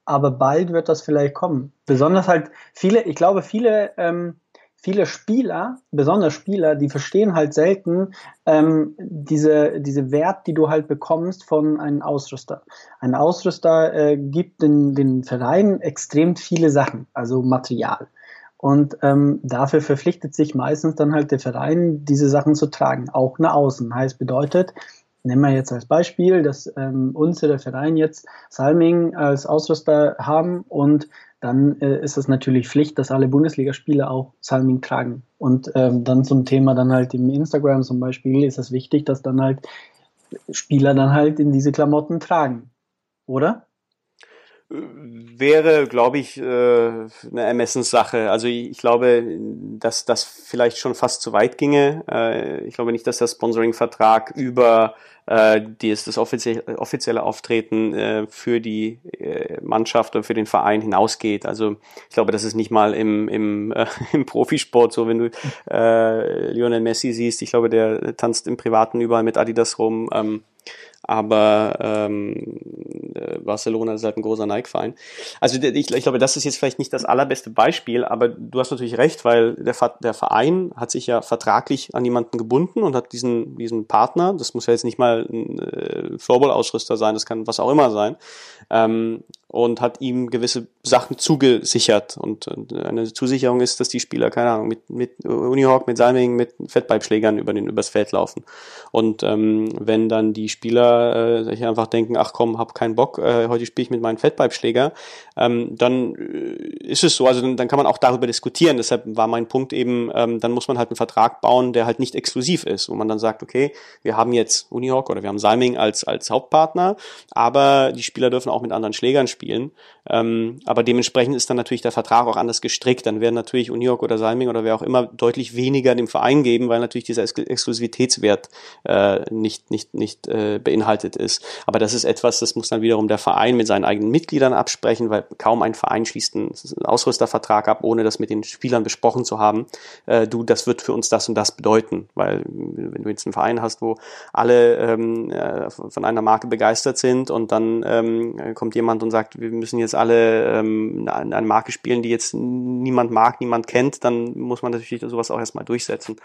S2: aber bald wird das vielleicht kommen. Besonders halt viele, ich glaube viele, ähm, viele Spieler, besonders Spieler, die verstehen halt selten ähm, diese, diese Wert, die du halt bekommst von einem Ausrüster. Ein Ausrüster äh, gibt den, den Verein extrem viele Sachen, also Material. Und ähm, dafür verpflichtet sich meistens dann halt der Verein, diese Sachen zu tragen, auch nach außen. Heißt bedeutet, nehmen wir jetzt als Beispiel, dass ähm, unsere Verein jetzt Salming als Ausrüster haben und dann äh, ist es natürlich Pflicht, dass alle Bundesligaspieler auch Salming tragen. Und ähm, dann zum Thema dann halt im Instagram zum Beispiel ist es wichtig, dass dann halt Spieler dann halt in diese Klamotten tragen. Oder?
S1: Wäre, glaube ich, äh, eine Ermessenssache. Also ich glaube, dass das vielleicht schon fast zu weit ginge. Äh, ich glaube nicht, dass der Sponsoring-Vertrag über äh, das, das offizielle, Auftreten für die Mannschaft oder für den Verein hinausgeht. Also ich glaube, das ist nicht mal im, im, im Profisport so, wenn du äh, Lionel Messi siehst. Ich glaube, der tanzt im Privaten überall mit Adidas rum. Aber ähm, äh, Barcelona ist halt ein großer Nike-Verein. Also ich, ich glaube, das ist jetzt vielleicht nicht das allerbeste Beispiel, aber du hast natürlich recht, weil der, der Verein hat sich ja vertraglich an jemanden gebunden und hat diesen, diesen Partner, das muss ja jetzt nicht mal ein äh, Floorball-Ausrüster sein, das kann was auch immer sein, ähm, und hat ihm gewisse Sachen zugesichert. Und eine Zusicherung ist, dass die Spieler, keine Ahnung, mit, mit Unihawk, mit Salming, mit Fettballschlägern über den, übers Feld laufen. Und ähm, wenn dann die Spieler äh, sich einfach denken, ach komm, hab keinen Bock, äh, heute spiele ich mit meinem Fettballschläger, ähm, dann äh, ist es so, also dann, dann kann man auch darüber diskutieren. Deshalb war mein Punkt eben, ähm, dann muss man halt einen Vertrag bauen, der halt nicht exklusiv ist, wo man dann sagt, okay, wir haben jetzt Unihawk oder wir haben Salming als, als Hauptpartner, aber die Spieler dürfen auch mit anderen Schlägern spielen spielen. Ähm, aber dementsprechend ist dann natürlich der Vertrag auch anders gestrickt. Dann werden natürlich Uniok oder Salming oder wer auch immer deutlich weniger dem Verein geben, weil natürlich dieser Exklusivitätswert äh, nicht, nicht, nicht äh, beinhaltet ist. Aber das ist etwas, das muss dann wiederum der Verein mit seinen eigenen Mitgliedern absprechen, weil kaum ein Verein schließt einen Ausrüstervertrag ab, ohne das mit den Spielern besprochen zu haben. Äh, du, das wird für uns das und das bedeuten. Weil wenn du jetzt einen Verein hast, wo alle ähm, äh, von einer Marke begeistert sind und dann ähm, kommt jemand und sagt, wir müssen jetzt alle ähm, eine Marke spielen, die jetzt niemand mag, niemand kennt, dann muss man natürlich sowas auch erstmal durchsetzen.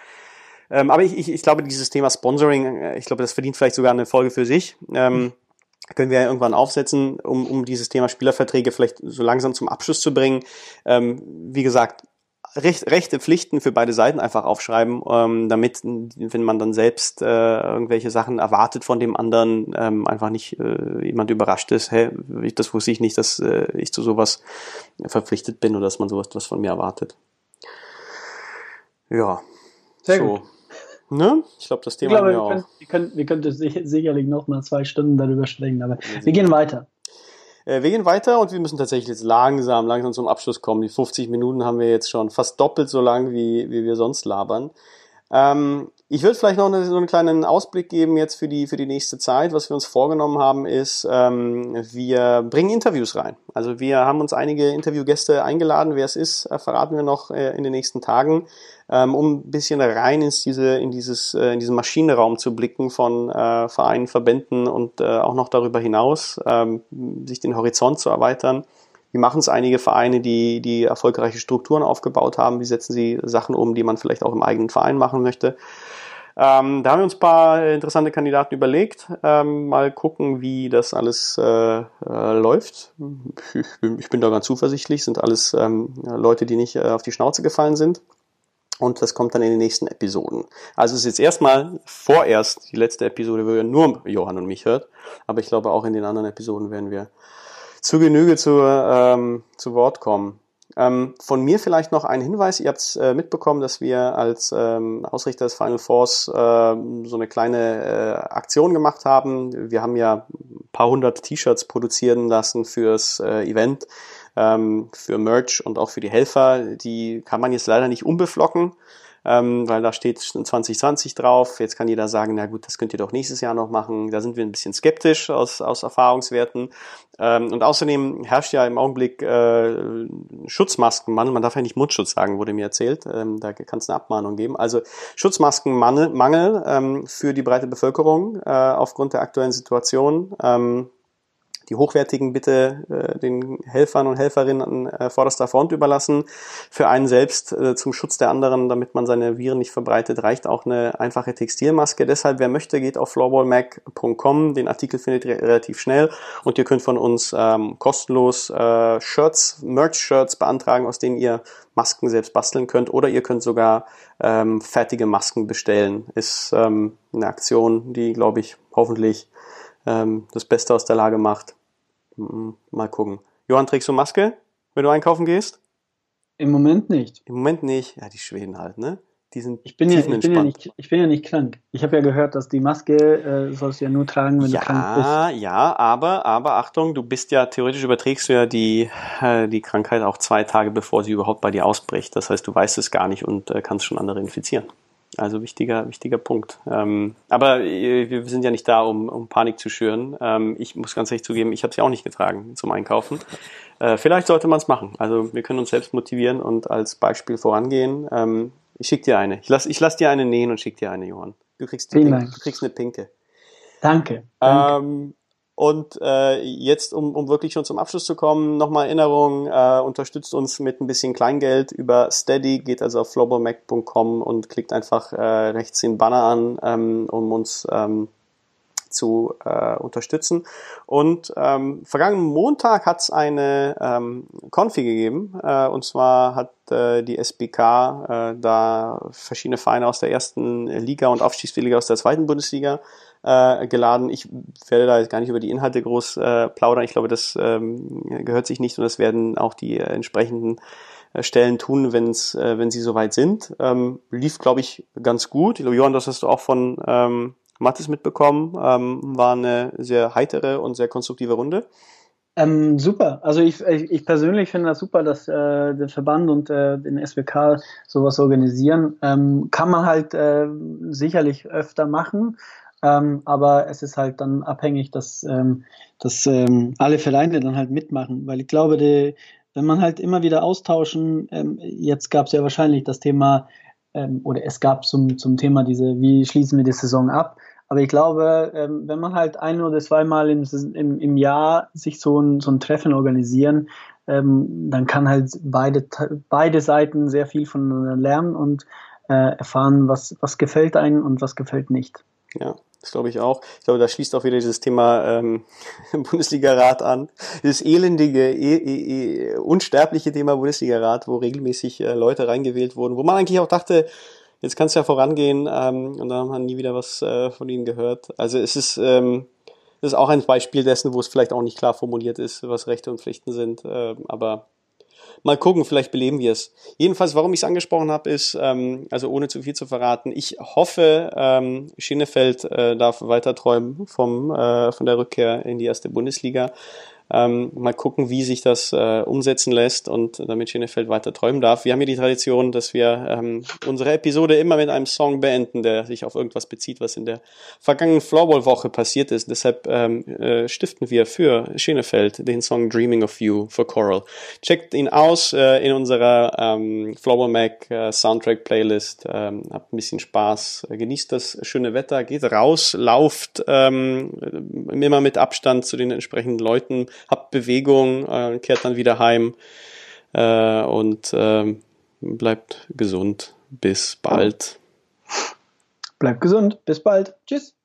S1: Ähm, aber ich, ich, ich glaube, dieses Thema Sponsoring, äh, ich glaube, das verdient vielleicht sogar eine Folge für sich. Ähm, können wir ja irgendwann aufsetzen, um, um dieses Thema Spielerverträge vielleicht so langsam zum Abschluss zu bringen. Ähm, wie gesagt, Recht, Rechte, Pflichten für beide Seiten einfach aufschreiben, ähm, damit, wenn man dann selbst äh, irgendwelche Sachen erwartet von dem anderen, ähm, einfach nicht äh, jemand überrascht ist, hä, das wusste ich nicht, dass äh, ich zu sowas verpflichtet bin oder dass man sowas was von mir erwartet. Ja.
S2: Sehr so. gut.
S1: Ne? Ich glaube, das Thema
S2: ich glaube,
S1: wir,
S2: wir, können, wir, können, wir könnten sicherlich noch mal zwei Stunden darüber sprechen, aber wir gehen weiter.
S1: Äh, wir gehen weiter und wir müssen tatsächlich jetzt langsam, langsam zum Abschluss kommen. Die 50 Minuten haben wir jetzt schon fast doppelt so lang, wie, wie wir sonst labern. Ähm, ich würde vielleicht noch eine, so einen kleinen Ausblick geben jetzt für die, für die nächste Zeit. Was wir uns vorgenommen haben, ist, ähm, wir bringen Interviews rein. Also wir haben uns einige Interviewgäste eingeladen. Wer es ist, äh, verraten wir noch äh, in den nächsten Tagen, ähm, um ein bisschen rein ins diese, in, dieses, äh, in diesen Maschinenraum zu blicken von äh, Vereinen, Verbänden und äh, auch noch darüber hinaus, ähm, sich den Horizont zu erweitern. Wie machen es einige Vereine, die, die erfolgreiche Strukturen aufgebaut haben? Wie setzen sie Sachen um, die man vielleicht auch im eigenen Verein machen möchte? Ähm, da haben wir uns ein paar interessante Kandidaten überlegt. Ähm, mal gucken, wie das alles äh, äh, läuft. Ich bin, ich bin, da ganz zuversichtlich. Sind alles ähm, Leute, die nicht äh, auf die Schnauze gefallen sind. Und das kommt dann in den nächsten Episoden. Also es ist jetzt erstmal vorerst die letzte Episode, wo ihr nur Johann und mich hört. Aber ich glaube, auch in den anderen Episoden werden wir zu Genüge zu, ähm, zu Wort kommen. Ähm, von mir vielleicht noch ein Hinweis. Ihr habt äh, mitbekommen, dass wir als ähm, Ausrichter des Final Force äh, so eine kleine äh, Aktion gemacht haben. Wir haben ja ein paar hundert T-Shirts produzieren lassen fürs äh, Event, ähm, für Merch und auch für die Helfer. Die kann man jetzt leider nicht unbeflocken ähm, weil da steht 2020 drauf. Jetzt kann jeder sagen, na gut, das könnt ihr doch nächstes Jahr noch machen. Da sind wir ein bisschen skeptisch aus, aus Erfahrungswerten. Ähm, und außerdem herrscht ja im Augenblick äh, Schutzmaskenmangel. Man darf ja nicht Mundschutz sagen, wurde mir erzählt. Ähm, da kann es eine Abmahnung geben. Also Schutzmaskenmangel Mangel, ähm, für die breite Bevölkerung äh, aufgrund der aktuellen Situation. Ähm, die hochwertigen bitte äh, den Helfern und Helferinnen an äh, vorderster Front überlassen. Für einen selbst äh, zum Schutz der anderen, damit man seine Viren nicht verbreitet, reicht auch eine einfache Textilmaske. Deshalb, wer möchte, geht auf floorballmac.com. Den Artikel findet ihr relativ schnell und ihr könnt von uns ähm, kostenlos äh, Shirts, Merch-Shirts beantragen, aus denen ihr Masken selbst basteln könnt oder ihr könnt sogar ähm, fertige Masken bestellen. Ist ähm, eine Aktion, die, glaube ich, hoffentlich ähm, das Beste aus der Lage macht. Mal gucken. Johann, trägst du Maske, wenn du einkaufen gehst?
S2: Im Moment nicht.
S1: Im Moment nicht. Ja, die Schweden halt, ne? Die sind
S2: ich bin, ja, ich, bin ja nicht, ich bin ja nicht krank. Ich habe ja gehört, dass die Maske äh, sollst du ja nur tragen, wenn
S1: ja,
S2: du krank bist.
S1: Ja, ja, aber, aber Achtung, du bist ja, theoretisch überträgst du ja die, äh, die Krankheit auch zwei Tage, bevor sie überhaupt bei dir ausbricht. Das heißt, du weißt es gar nicht und äh, kannst schon andere infizieren. Also wichtiger, wichtiger Punkt. Ähm, aber äh, wir sind ja nicht da, um, um Panik zu schüren. Ähm, ich muss ganz ehrlich zugeben, ich habe sie auch nicht getragen zum Einkaufen. Äh, vielleicht sollte man es machen. Also wir können uns selbst motivieren und als Beispiel vorangehen. Ähm, ich schicke dir eine. Ich lass, ich lass dir eine nähen und schick dir eine, Johann. Du kriegst, du kriegst eine pinke.
S2: Danke.
S1: danke. Und äh, jetzt, um, um wirklich schon zum Abschluss zu kommen, nochmal Erinnerung, äh, unterstützt uns mit ein bisschen Kleingeld über Steady, geht also auf flowballmac.com und klickt einfach äh, rechts den Banner an, ähm, um uns ähm, zu äh, unterstützen. Und ähm, vergangenen Montag hat es eine ähm, Konfi gegeben, äh, und zwar hat äh, die SBK äh, da verschiedene Vereine aus der ersten Liga und Aufstiegsliga aus der zweiten Bundesliga äh, geladen. Ich werde da jetzt gar nicht über die Inhalte groß äh, plaudern. Ich glaube, das ähm, gehört sich nicht und das werden auch die äh, entsprechenden äh, Stellen tun, wenn's, äh, wenn sie soweit sind. Ähm, lief, glaube ich, ganz gut. Johann, das hast du auch von ähm, Mathis mitbekommen. Ähm, war eine sehr heitere und sehr konstruktive Runde.
S2: Ähm, super. Also ich, ich, ich persönlich finde das super, dass äh, der Verband und äh, den SWK sowas organisieren. Ähm, kann man halt äh, sicherlich öfter machen. Ähm, aber es ist halt dann abhängig, dass, ähm, dass ähm, alle Vereine dann halt mitmachen. Weil ich glaube, die, wenn man halt immer wieder austauschen, ähm, jetzt gab es ja wahrscheinlich das Thema, ähm, oder es gab zum, zum Thema diese, wie schließen wir die Saison ab? Aber ich glaube, ähm, wenn man halt ein oder zweimal im, im, im Jahr sich so ein, so ein Treffen organisieren, dann kann halt beide, beide Seiten sehr viel voneinander lernen und äh, erfahren, was, was gefällt einem und was gefällt nicht.
S1: Ja, das glaube ich auch. Ich glaube, da schließt auch wieder dieses Thema ähm, Bundesliga-Rat an. Dieses elendige, e e e unsterbliche Thema Bundesliga-Rat, wo regelmäßig äh, Leute reingewählt wurden, wo man eigentlich auch dachte, jetzt kann es ja vorangehen ähm, und dann haben wir nie wieder was äh, von ihnen gehört. Also es ist, ähm, es ist auch ein Beispiel dessen, wo es vielleicht auch nicht klar formuliert ist, was Rechte und Pflichten sind. Äh, aber mal gucken, vielleicht beleben wir es. Jedenfalls, warum ich es angesprochen habe, ist, ähm, also ohne zu viel zu verraten, ich hoffe, ähm, Schienefeld äh, darf weiter träumen vom, äh, von der Rückkehr in die erste Bundesliga. Ähm, mal gucken, wie sich das äh, umsetzen lässt und damit Schenefeld weiter träumen darf. Wir haben hier die Tradition, dass wir ähm, unsere Episode immer mit einem Song beenden, der sich auf irgendwas bezieht, was in der vergangenen Floorball-Woche passiert ist. Deshalb ähm, äh, stiften wir für Schenefeld den Song Dreaming of You for Coral. Checkt ihn aus äh, in unserer ähm, Floorball Mac äh, Soundtrack Playlist. Ähm, habt ein bisschen Spaß, genießt das schöne Wetter, geht raus, lauft ähm, immer mit Abstand zu den entsprechenden Leuten habt Bewegung, äh, kehrt dann wieder heim äh, und äh, bleibt gesund. Bis bald.
S2: Bleibt gesund. Bis bald. Tschüss.